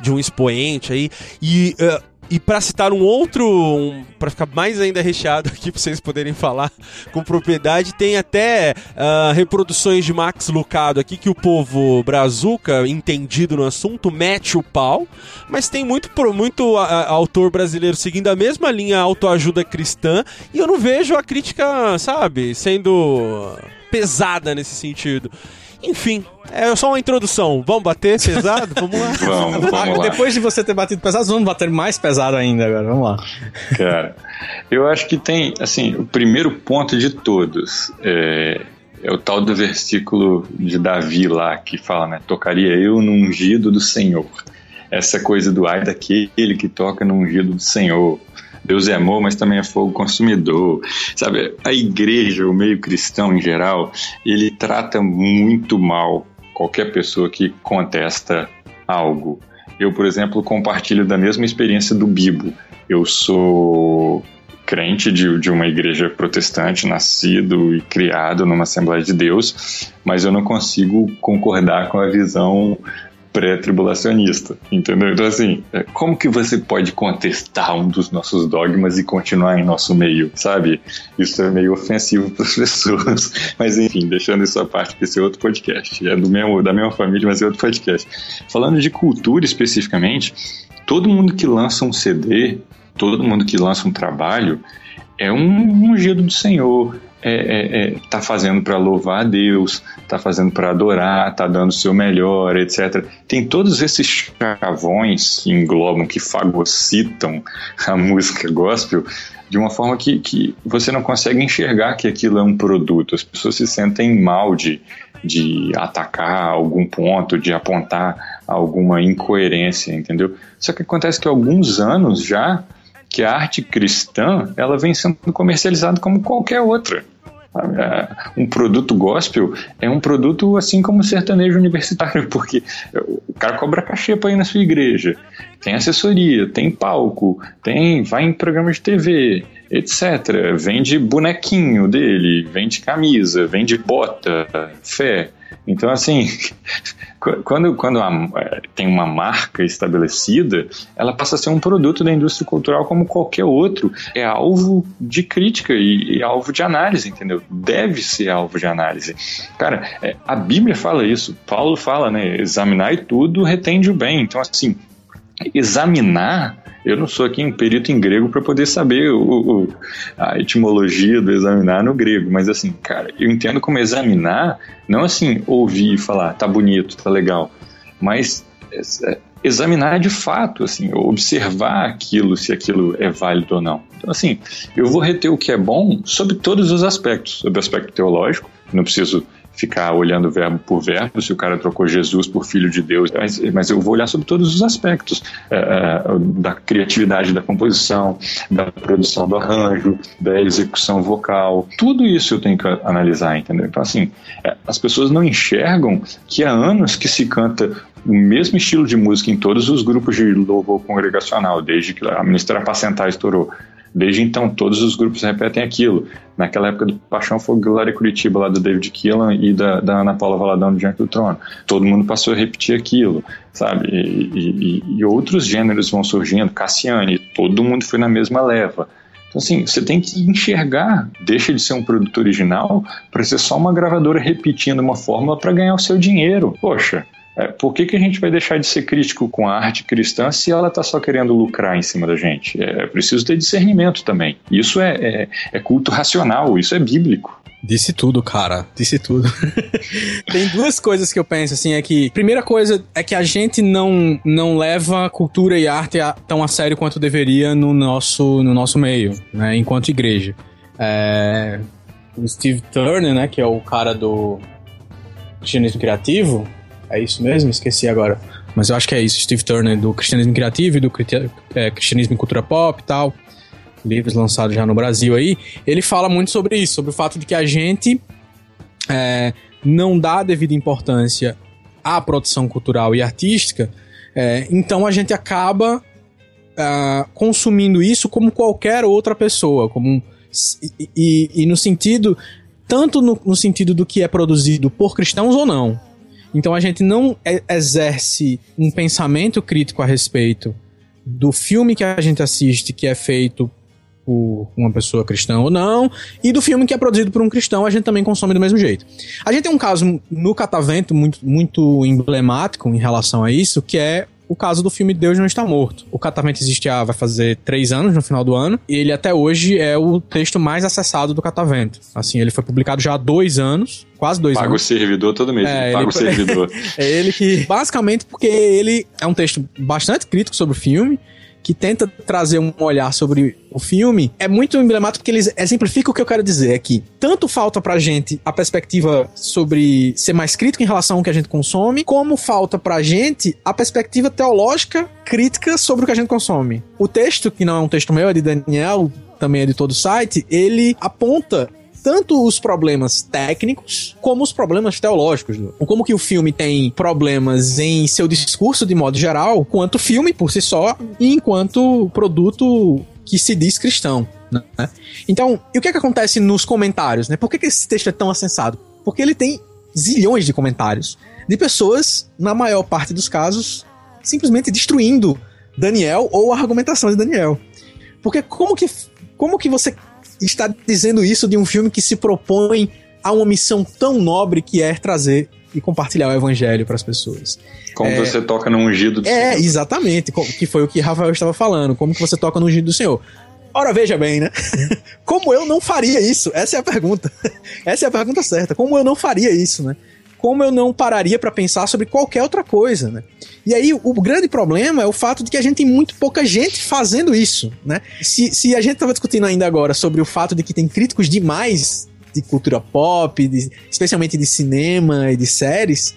de um expoente aí, e uh, e para citar um outro, um, para ficar mais ainda recheado aqui para vocês poderem falar com propriedade, tem até uh, reproduções de Max Lucado aqui que o povo brazuca, entendido no assunto, mete o pau, mas tem muito, muito uh, autor brasileiro seguindo a mesma linha autoajuda cristã e eu não vejo a crítica, sabe, sendo pesada nesse sentido. Enfim, é só uma introdução. Vamos bater pesado? Vamos lá. vamos, vamos lá. Depois de você ter batido pesado, vamos bater mais pesado ainda agora. Vamos lá. Cara, eu acho que tem, assim, o primeiro ponto de todos é, é o tal do versículo de Davi lá, que fala, né? Tocaria eu no ungido do Senhor. Essa coisa do ai daquele que toca no ungido do Senhor. Deus é amor, mas também é fogo consumidor. Sabe, a igreja, o meio cristão em geral, ele trata muito mal qualquer pessoa que contesta algo. Eu, por exemplo, compartilho da mesma experiência do Bibo. Eu sou crente de, de uma igreja protestante, nascido e criado numa Assembleia de Deus, mas eu não consigo concordar com a visão pré-tribulacionista, entendeu? Então, assim, é, como que você pode contestar um dos nossos dogmas e continuar em nosso meio, sabe? Isso é meio ofensivo para as pessoas. Mas, enfim, deixando isso à parte, que esse é outro podcast. É do mesmo, da mesma família, mas é outro podcast. Falando de cultura especificamente, todo mundo que lança um CD, todo mundo que lança um trabalho, é um ungido do Senhor, é, é, é, tá fazendo para louvar a Deus, tá fazendo para adorar, tá dando o seu melhor, etc. Tem todos esses chavões que englobam, que fagocitam a música gospel de uma forma que, que você não consegue enxergar que aquilo é um produto. As pessoas se sentem mal de, de atacar algum ponto, de apontar alguma incoerência, entendeu? Só que acontece que há alguns anos já que a arte cristã ela vem sendo comercializada como qualquer outra. É, um produto gospel é um produto assim como sertanejo universitário, porque o cara cobra cachê para ir na sua igreja, tem assessoria, tem palco, tem vai em programa de TV, etc. Vende bonequinho dele, vende camisa, vende bota, fé. Então, assim, quando, quando é, tem uma marca estabelecida, ela passa a ser um produto da indústria cultural como qualquer outro. É alvo de crítica e, e alvo de análise, entendeu? Deve ser alvo de análise. Cara, é, a Bíblia fala isso. Paulo fala, né? Examinar e tudo retende o bem. Então, assim, examinar eu não sou aqui um perito em grego para poder saber o, o, a etimologia do examinar no grego, mas assim, cara, eu entendo como examinar, não assim ouvir e falar, tá bonito, tá legal, mas é, examinar de fato, assim, observar aquilo, se aquilo é válido ou não. Então, assim, eu vou reter o que é bom sobre todos os aspectos, sobre o aspecto teológico, não preciso ficar olhando verbo por verbo, se o cara trocou Jesus por filho de Deus, mas, mas eu vou olhar sobre todos os aspectos é, é, da criatividade da composição, da produção do arranjo, da execução vocal, tudo isso eu tenho que analisar, entendeu? Então, assim, é, as pessoas não enxergam que há anos que se canta o mesmo estilo de música em todos os grupos de louvor congregacional, desde que a ministra Apacentar estourou. Desde então, todos os grupos repetem aquilo. Naquela época do Paixão foi Glória Curitiba, lá do David Keelan e da, da Ana Paula Valadão Diante do Trono. Todo mundo passou a repetir aquilo, sabe? E, e, e outros gêneros vão surgindo, Cassiane, todo mundo foi na mesma leva. Então, assim, você tem que enxergar, deixa de ser um produto original para ser só uma gravadora repetindo uma fórmula para ganhar o seu dinheiro. Poxa, é, por que, que a gente vai deixar de ser crítico com a arte cristã se ela está só querendo lucrar em cima da gente? É, é preciso ter discernimento também. Isso é, é, é culto racional, isso é bíblico. Disse tudo, cara. Disse tudo. Tem duas coisas que eu penso, assim, é que... Primeira coisa é que a gente não, não leva cultura e arte a, tão a sério quanto deveria no nosso, no nosso meio, né? Enquanto igreja. É, o Steve Turner, né? Que é o cara do cristianismo criativo, é isso mesmo? Esqueci agora. Mas eu acho que é isso. Steve Turner, do Cristianismo Criativo e do é, Cristianismo em Cultura Pop e tal. Livros lançados já no Brasil aí. Ele fala muito sobre isso, sobre o fato de que a gente é, não dá devida importância à produção cultural e artística. É, então a gente acaba é, consumindo isso como qualquer outra pessoa. Como, e, e, e no sentido. Tanto no, no sentido do que é produzido por cristãos ou não. Então a gente não exerce um pensamento crítico a respeito do filme que a gente assiste, que é feito por uma pessoa cristã ou não, e do filme que é produzido por um cristão, a gente também consome do mesmo jeito. A gente tem um caso no Catavento muito, muito emblemático em relação a isso, que é o caso do filme Deus Não Está Morto. O Catavento existe há, vai fazer três anos no final do ano, e ele até hoje é o texto mais acessado do Catavento. Assim, ele foi publicado já há dois anos, quase dois Paga anos. Paga o servidor todo mês, é, paga ele... o servidor. é ele que, basicamente, porque ele é um texto bastante crítico sobre o filme, que tenta trazer um olhar sobre o filme, é muito emblemático porque eles exemplificam o que eu quero dizer aqui. Tanto falta pra gente a perspectiva sobre ser mais crítico em relação ao que a gente consome, como falta pra gente a perspectiva teológica crítica sobre o que a gente consome. O texto, que não é um texto meu, é de Daniel, também é de todo o site, ele aponta tanto os problemas técnicos como os problemas teológicos. Como que o filme tem problemas em seu discurso de modo geral, quanto filme por si só, e enquanto produto que se diz cristão. Né? Então, e o que é que acontece nos comentários? Né? Por que, que esse texto é tão acessado? Porque ele tem zilhões de comentários de pessoas, na maior parte dos casos, simplesmente destruindo Daniel ou a argumentação de Daniel. Porque como que, como que você está dizendo isso de um filme que se propõe a uma missão tão nobre que é trazer e compartilhar o evangelho para as pessoas? Como é, você toca no ungido do é, Senhor. É, exatamente, que foi o que Rafael estava falando. Como que você toca no ungido do Senhor? Ora, veja bem, né? Como eu não faria isso? Essa é a pergunta. Essa é a pergunta certa. Como eu não faria isso, né? Como eu não pararia para pensar sobre qualquer outra coisa, né? E aí, o grande problema é o fato de que a gente tem muito pouca gente fazendo isso, né? Se, se a gente estava discutindo ainda agora sobre o fato de que tem críticos demais de cultura pop, de, especialmente de cinema e de séries,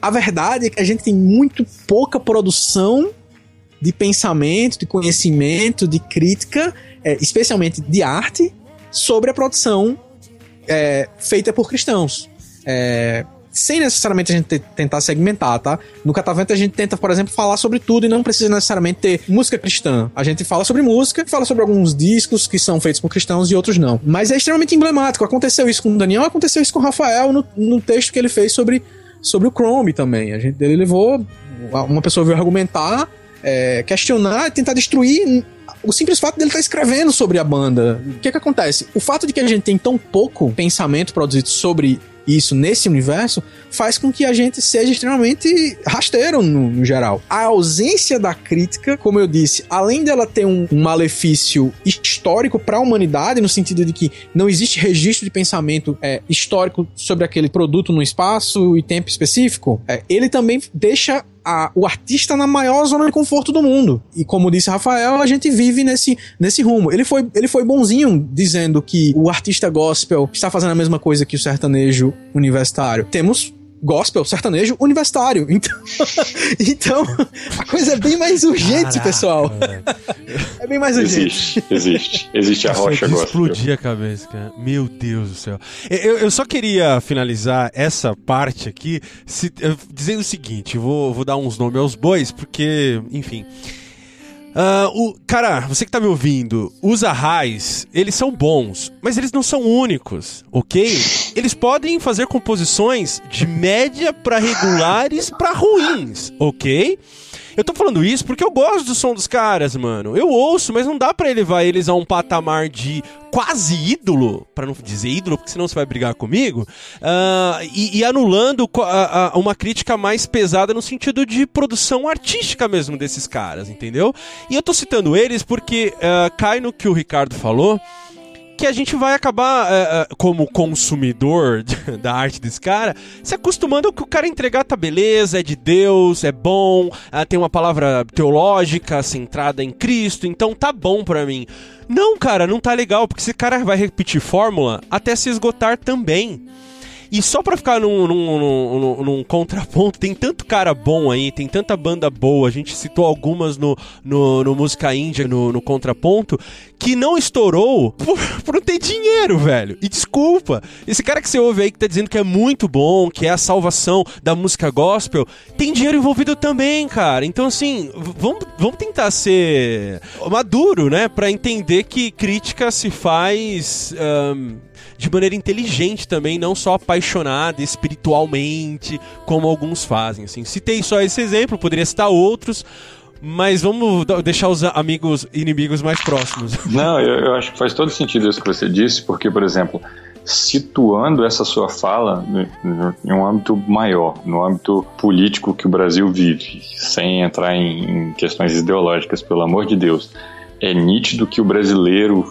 a verdade é que a gente tem muito pouca produção de pensamento, de conhecimento, de crítica, é, especialmente de arte, sobre a produção é, feita por cristãos. É, sem necessariamente a gente tentar segmentar, tá? No Catavento a gente tenta, por exemplo, falar sobre tudo e não precisa necessariamente ter música cristã. A gente fala sobre música, fala sobre alguns discos que são feitos por cristãos e outros não. Mas é extremamente emblemático. Aconteceu isso com o Daniel, aconteceu isso com o Rafael no, no texto que ele fez sobre, sobre o Chrome também. A gente, ele levou. Uma pessoa veio argumentar é, questionar, tentar destruir o simples fato dele estar tá escrevendo sobre a banda. O que que acontece? O fato de que a gente tem tão pouco pensamento produzido sobre isso nesse universo faz com que a gente seja extremamente rasteiro no, no geral. A ausência da crítica, como eu disse, além dela ter um, um malefício histórico para a humanidade, no sentido de que não existe registro de pensamento é, histórico sobre aquele produto no espaço e tempo específico, é, ele também deixa a, o artista na maior zona de conforto do mundo. E como disse Rafael, a gente vive nesse, nesse rumo. Ele foi, ele foi bonzinho dizendo que o artista gospel está fazendo a mesma coisa que o sertanejo universitário. Temos gospel, sertanejo, universitário. Então, então a coisa é bem mais urgente, Caraca, pessoal. Velho. É bem mais urgente. Existe, existe. Existe a rocha gospel. explodir a cabeça, cara. Meu Deus do céu. Eu, eu só queria finalizar essa parte aqui se, dizendo o seguinte, vou, vou dar uns nomes aos bois, porque, enfim... Uh, o, cara, você que tá me ouvindo, os arrais, eles são bons, mas eles não são únicos, ok? Eles podem fazer composições de média para regulares para ruins, ok? Eu tô falando isso porque eu gosto do som dos caras, mano. Eu ouço, mas não dá para elevar eles a um patamar de quase ídolo, para não dizer ídolo, porque senão você vai brigar comigo, uh, e, e, anulando a, a, uma crítica mais pesada no sentido de produção artística mesmo desses caras, entendeu? E eu tô citando eles porque uh, cai no que o Ricardo falou que a gente vai acabar, uh, uh, como consumidor da arte desse cara, se acostumando ao que o cara entregar tá beleza, é de Deus, é bom, uh, tem uma palavra teológica centrada em Cristo, então tá bom pra mim. Não, cara, não tá legal, porque esse cara vai repetir fórmula até se esgotar também. E só pra ficar num, num, num, num, contraponto, tem tanto cara bom aí, tem tanta banda boa, a gente citou algumas no, no, no Música Índia, no, no contraponto, que não estourou por, por não ter dinheiro, velho. E desculpa, esse cara que você ouve aí que tá dizendo que é muito bom, que é a salvação da música gospel, tem dinheiro envolvido também, cara. Então, assim, vamos, vamos tentar ser maduro, né? Pra entender que crítica se faz. Um de maneira inteligente também, não só apaixonada espiritualmente, como alguns fazem. Assim. Citei só esse exemplo, poderia citar outros, mas vamos deixar os amigos inimigos mais próximos. Não, eu, eu, acho que faz todo sentido isso que você disse, porque, por exemplo, situando essa sua fala em um âmbito maior, no âmbito político que o Brasil vive, sem entrar em, em questões ideológicas, pelo amor de Deus é nítido que o brasileiro,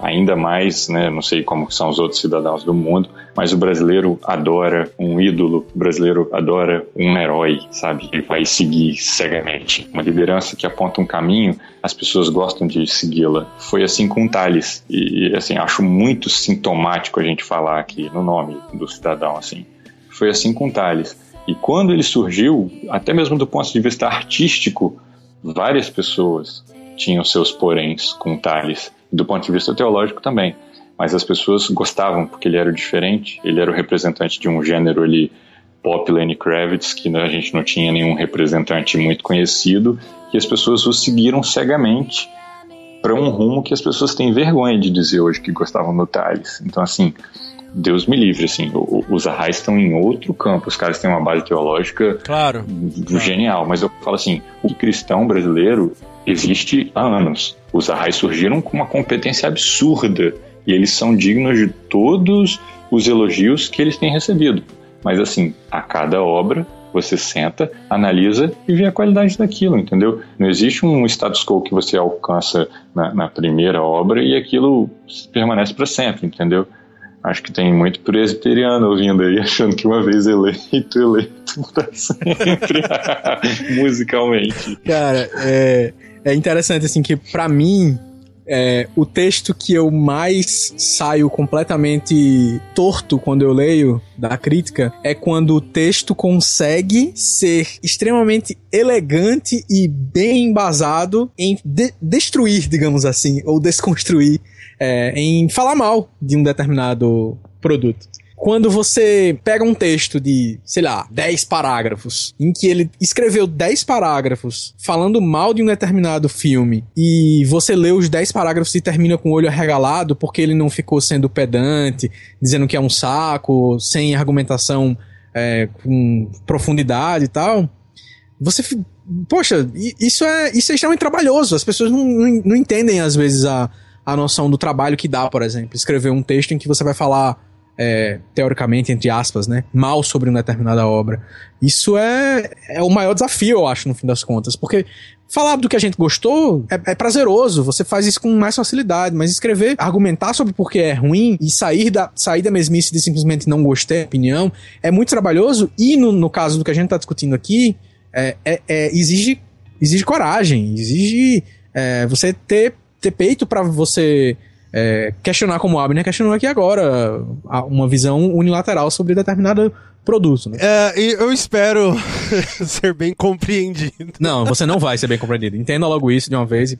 ainda mais, né, não sei como são os outros cidadãos do mundo, mas o brasileiro adora um ídolo, o brasileiro adora um herói, sabe? Ele vai seguir cegamente. Uma liderança que aponta um caminho, as pessoas gostam de segui-la. Foi assim com Thales. E, assim, acho muito sintomático a gente falar aqui no nome do cidadão, assim. Foi assim com Thales. E quando ele surgiu, até mesmo do ponto de vista artístico, várias pessoas tinham seus poréns com Tales, do ponto de vista teológico também. mas as pessoas gostavam porque ele era diferente, ele era o representante de um gênero ali pop Lenny Kravitz, que a gente não tinha nenhum representante muito conhecido, e as pessoas o seguiram cegamente para um rumo que as pessoas têm vergonha de dizer hoje que gostavam do Thales. Então, assim, Deus me livre, assim, os arrais estão em outro campo, os caras têm uma base teológica claro. genial, mas eu falo assim, o cristão brasileiro existe há anos. Os arrais surgiram com uma competência absurda e eles são dignos de todos os elogios que eles têm recebido. Mas assim, a cada obra você senta, analisa e vê a qualidade daquilo, entendeu? Não existe um status quo que você alcança na, na primeira obra e aquilo permanece para sempre, entendeu? Acho que tem muito presbiteriano ouvindo aí, achando que uma vez eleito, eleito para sempre, musicalmente. Cara, é, é interessante assim que para mim é, o texto que eu mais saio completamente torto quando eu leio da crítica é quando o texto consegue ser extremamente elegante e bem embasado em de destruir, digamos assim, ou desconstruir, é, em falar mal de um determinado produto quando você pega um texto de, sei lá, 10 parágrafos, em que ele escreveu 10 parágrafos falando mal de um determinado filme, e você lê os 10 parágrafos e termina com o olho arregalado porque ele não ficou sendo pedante, dizendo que é um saco, sem argumentação é, com profundidade e tal, você. Poxa, isso é, isso é extremamente trabalhoso. As pessoas não, não, não entendem, às vezes, a, a noção do trabalho que dá, por exemplo. Escrever um texto em que você vai falar é, teoricamente, entre aspas, né, mal sobre uma determinada obra. Isso é, é o maior desafio, eu acho, no fim das contas, porque falar do que a gente gostou é, é, prazeroso, você faz isso com mais facilidade, mas escrever, argumentar sobre por que é ruim e sair da, sair da mesmice de simplesmente não gostei, opinião, é muito trabalhoso e no, no caso do que a gente está discutindo aqui, é, é, é, exige, exige coragem, exige é, você ter, ter peito para você é, questionar como o Abner questionou aqui agora, uma visão unilateral sobre determinado produto. Né? É, eu espero ser bem compreendido. Não, você não vai ser bem compreendido. Entenda logo isso de uma vez.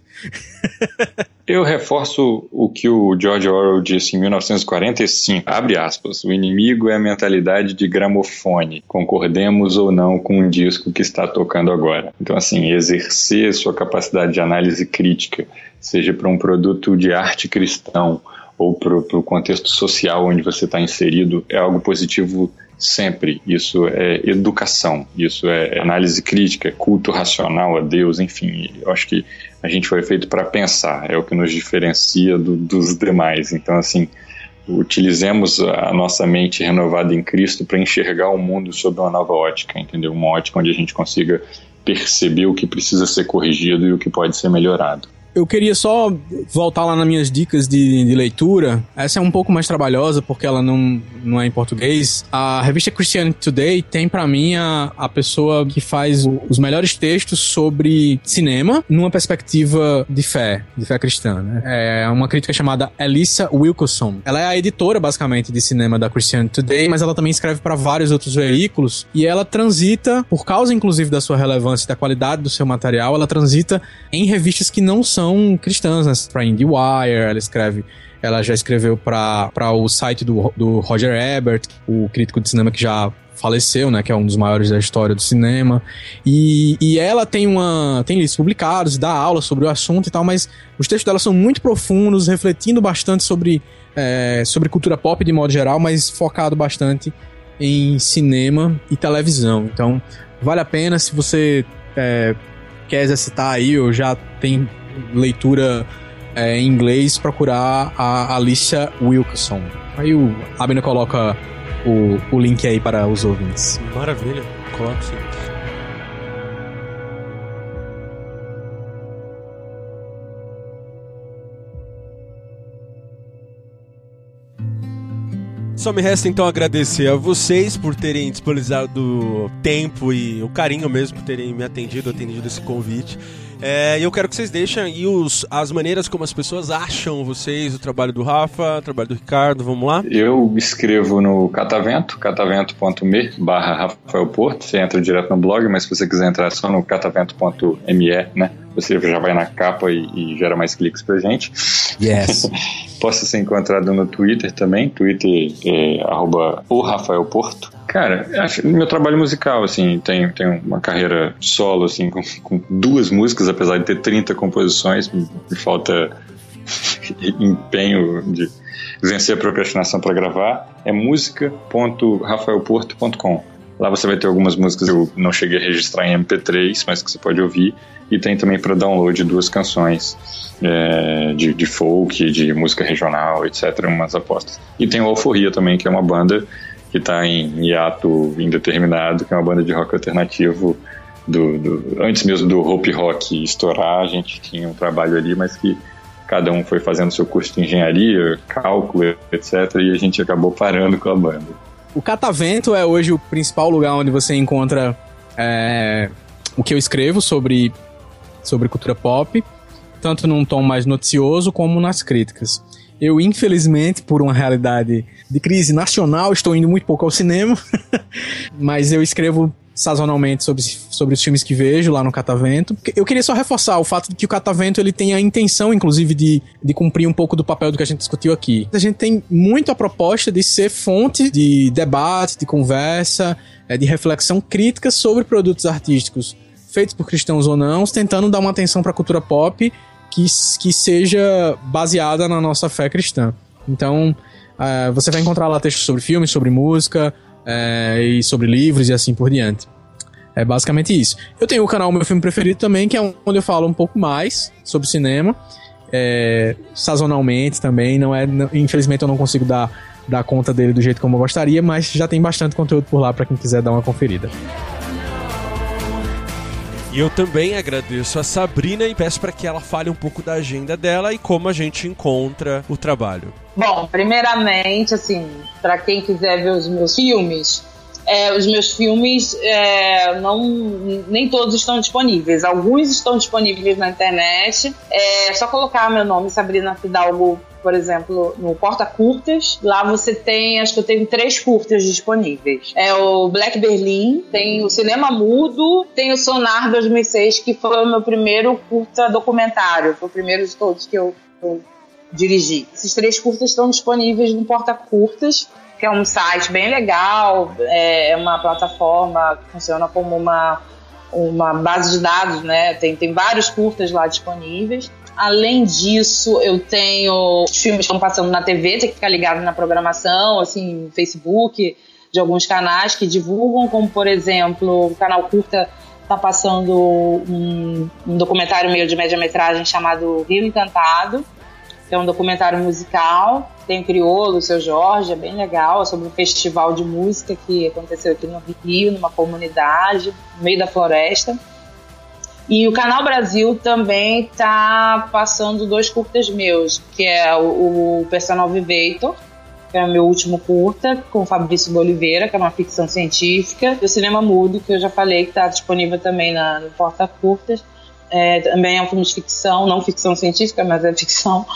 eu reforço o que o George Orwell disse em 1945, abre aspas, o inimigo é a mentalidade de gramofone, concordemos ou não com o disco que está tocando agora. Então, assim, exercer sua capacidade de análise crítica seja para um produto de arte cristão ou para o contexto social onde você está inserido, é algo positivo sempre. Isso é educação, isso é análise crítica, é culto racional a Deus, enfim. Eu acho que a gente foi feito para pensar, é o que nos diferencia do, dos demais. Então, assim, utilizemos a nossa mente renovada em Cristo para enxergar o mundo sob uma nova ótica, entendeu? Uma ótica onde a gente consiga perceber o que precisa ser corrigido e o que pode ser melhorado. Eu queria só voltar lá nas minhas dicas de, de, leitura. Essa é um pouco mais trabalhosa porque ela não, não é em português. A revista Christianity Today tem para mim a, a pessoa que faz o, os melhores textos sobre cinema numa perspectiva de fé, de fé cristã. Né? É uma crítica chamada Elissa Wilkerson. Ela é a editora, basicamente, de cinema da Christianity Today, mas ela também escreve para vários outros veículos e ela transita, por causa inclusive da sua relevância e da qualidade do seu material, ela transita em revistas que não são são cristãs, né? Pra IndieWire, ela escreve ela já escreveu para o site do, do Roger Ebert, o crítico de cinema que já faleceu, né, que é um dos maiores da história do cinema. E, e ela tem uma tem livros publicados, dá aula sobre o assunto e tal, mas os textos dela são muito profundos, refletindo bastante sobre, é, sobre cultura pop de modo geral, mas focado bastante em cinema e televisão. Então, vale a pena se você é, quer exercitar aí ou já tem leitura é, em inglês, procurar a Alicia Wilkerson. Aí o Abner coloca o, o link aí para os ouvintes. Maravilha, coloco sim. Só me resta então agradecer a vocês por terem disponibilizado tempo e o carinho mesmo por terem me atendido, atendido esse convite. É, e eu quero que vocês deixem aí os, as maneiras como as pessoas acham vocês, o trabalho do Rafa, o trabalho do Ricardo, vamos lá? Eu escrevo no Catavento, catavento.me barra Rafael Porto, você entra direto no blog, mas se você quiser entrar só no catavento.me, né, você já vai na capa e, e gera mais cliques pra gente. Yes. Posso ser encontrado no Twitter também, Twitter é, arroba o Rafael Porto. Cara, acho meu trabalho musical, assim, tem, tem uma carreira solo, assim, com, com duas músicas, apesar de ter 30 composições, me, falta empenho de vencer a procrastinação para gravar. É música.rafaelporto.com. Lá você vai ter algumas músicas que eu não cheguei a registrar em MP3, mas que você pode ouvir. E tem também para download duas canções é, de, de folk, de música regional, etc. Umas apostas. E tem o Alforria também, que é uma banda que está em hiato indeterminado, que é uma banda de rock alternativo. Do, do, antes mesmo do Hope Rock estourar, a gente tinha um trabalho ali, mas que cada um foi fazendo seu curso de engenharia, cálculo, etc. E a gente acabou parando com a banda. O Catavento é hoje o principal lugar onde você encontra é, o que eu escrevo sobre, sobre cultura pop, tanto num tom mais noticioso como nas críticas. Eu, infelizmente, por uma realidade de crise nacional, estou indo muito pouco ao cinema, mas eu escrevo sazonalmente sobre, sobre os filmes que vejo lá no Catavento. Eu queria só reforçar o fato de que o Catavento ele tem a intenção, inclusive, de, de cumprir um pouco do papel do que a gente discutiu aqui. A gente tem muito a proposta de ser fonte de debate, de conversa, é, de reflexão crítica sobre produtos artísticos feitos por cristãos ou não, tentando dar uma atenção para a cultura pop que, que seja baseada na nossa fé cristã. Então, uh, você vai encontrar lá textos sobre filmes, sobre música uh, e sobre livros e assim por diante. É basicamente isso. Eu tenho o canal Meu Filme Preferido também, que é onde eu falo um pouco mais sobre cinema. É, sazonalmente também, não é. Não, infelizmente eu não consigo dar, dar conta dele do jeito como eu gostaria, mas já tem bastante conteúdo por lá para quem quiser dar uma conferida. E eu também agradeço a Sabrina e peço para que ela fale um pouco da agenda dela e como a gente encontra o trabalho. Bom, primeiramente, assim, para quem quiser ver os meus filmes, é, os meus filmes é, não nem todos estão disponíveis. Alguns estão disponíveis na internet. É só colocar meu nome, Sabrina Fidalgo, por exemplo, no Porta Curtas. Lá você tem, acho que eu tenho três curtas disponíveis. É o Black Berlin, tem o Cinema Mudo, tem o Sonar 2006, que foi o meu primeiro curta documentário. Foi o primeiro de todos que eu, eu dirigi. Esses três curtas estão disponíveis no Porta Curtas que é um site bem legal, é uma plataforma que funciona como uma, uma base de dados, né? Tem, tem vários curtas lá disponíveis. Além disso, eu tenho filmes que estão passando na TV, tem que ficar ligado na programação, assim, Facebook, de alguns canais que divulgam, como por exemplo, o canal Curta está passando um, um documentário meu de média-metragem chamado Rio Encantado, que é um documentário musical. Tem o Criolo, o Seu Jorge, é bem legal, é sobre um festival de música que aconteceu aqui no Rio, numa comunidade, no meio da floresta. E o Canal Brasil também está passando dois curtas meus, que é o, o Personal Vivator, que é o meu último curta, com o Fabrício Oliveira, que é uma ficção científica, e o Cinema Mudo, que eu já falei que está disponível também na, no Porta Curtas, é, também é um filme de ficção, não ficção científica, mas é ficção.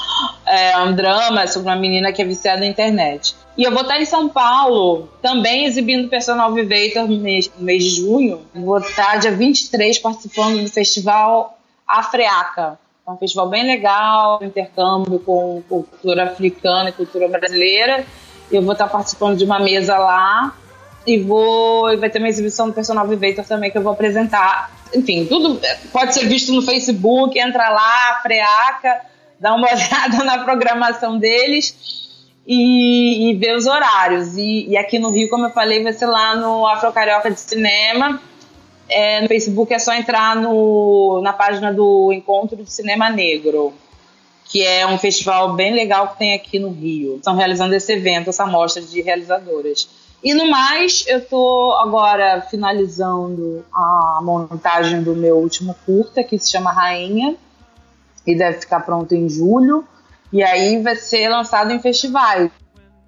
É um drama sobre uma menina que é viciada na internet. E eu vou estar em São Paulo, também exibindo Personal Vivator no mês, no mês de junho. Vou estar dia 23 participando do festival Afreaca. É um festival bem legal, intercâmbio com cultura africana e cultura brasileira. Eu vou estar participando de uma mesa lá e vou vai ter uma exibição do Personal Vivator também que eu vou apresentar enfim, tudo pode ser visto no Facebook, entra lá, Freaca, dá uma olhada na programação deles e, e vê os horários. E, e, aqui no Rio, como eu falei, vai ser lá no Afro Carioca de Cinema. É, no Facebook é só entrar no, na página do Encontro de Cinema Negro, que é um festival bem legal que tem aqui no Rio. Estão realizando esse evento, essa mostra de realizadoras. E no mais, eu tô agora finalizando a montagem do meu último curta, que se chama Rainha, e deve ficar pronto em julho. E aí vai ser lançado em festivais,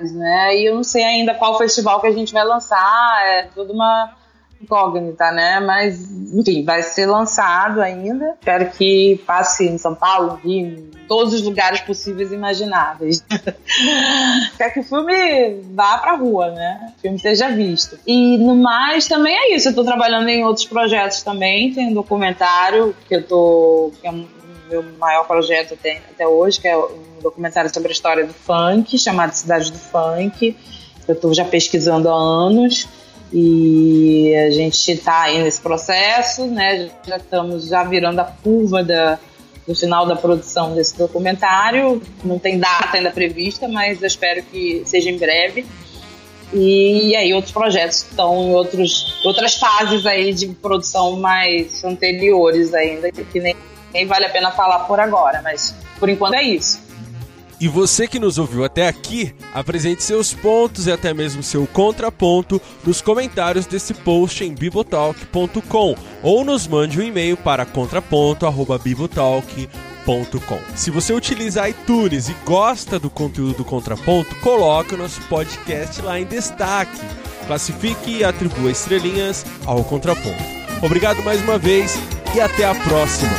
né? E eu não sei ainda qual festival que a gente vai lançar, é toda uma incógnita, né? Mas, enfim, vai ser lançado ainda. Espero que passe em São Paulo, Rio, em todos os lugares possíveis e imagináveis. Quer que o filme vá pra rua, né? O filme seja visto. E no mais, também é isso. Eu tô trabalhando em outros projetos também. Tem um documentário que eu tô. Que é um meu maior projeto até, até hoje, que é um documentário sobre a história do funk, chamado Cidade do Funk. Eu estou já pesquisando há anos e a gente está aí nesse processo, né? Já estamos já virando a curva da, do final da produção desse documentário. Não tem data ainda prevista, mas eu espero que seja em breve. E, e aí outros projetos estão em outros, outras fases aí de produção mais anteriores ainda, que nem, nem vale a pena falar por agora, mas por enquanto é isso. E você que nos ouviu até aqui, apresente seus pontos e até mesmo seu contraponto nos comentários desse post em bibotalk.com ou nos mande um e-mail para contraponto@bibotalk.com. Se você utiliza iTunes e gosta do conteúdo do Contraponto, coloque o nosso podcast lá em destaque. Classifique e atribua estrelinhas ao Contraponto. Obrigado mais uma vez e até a próxima.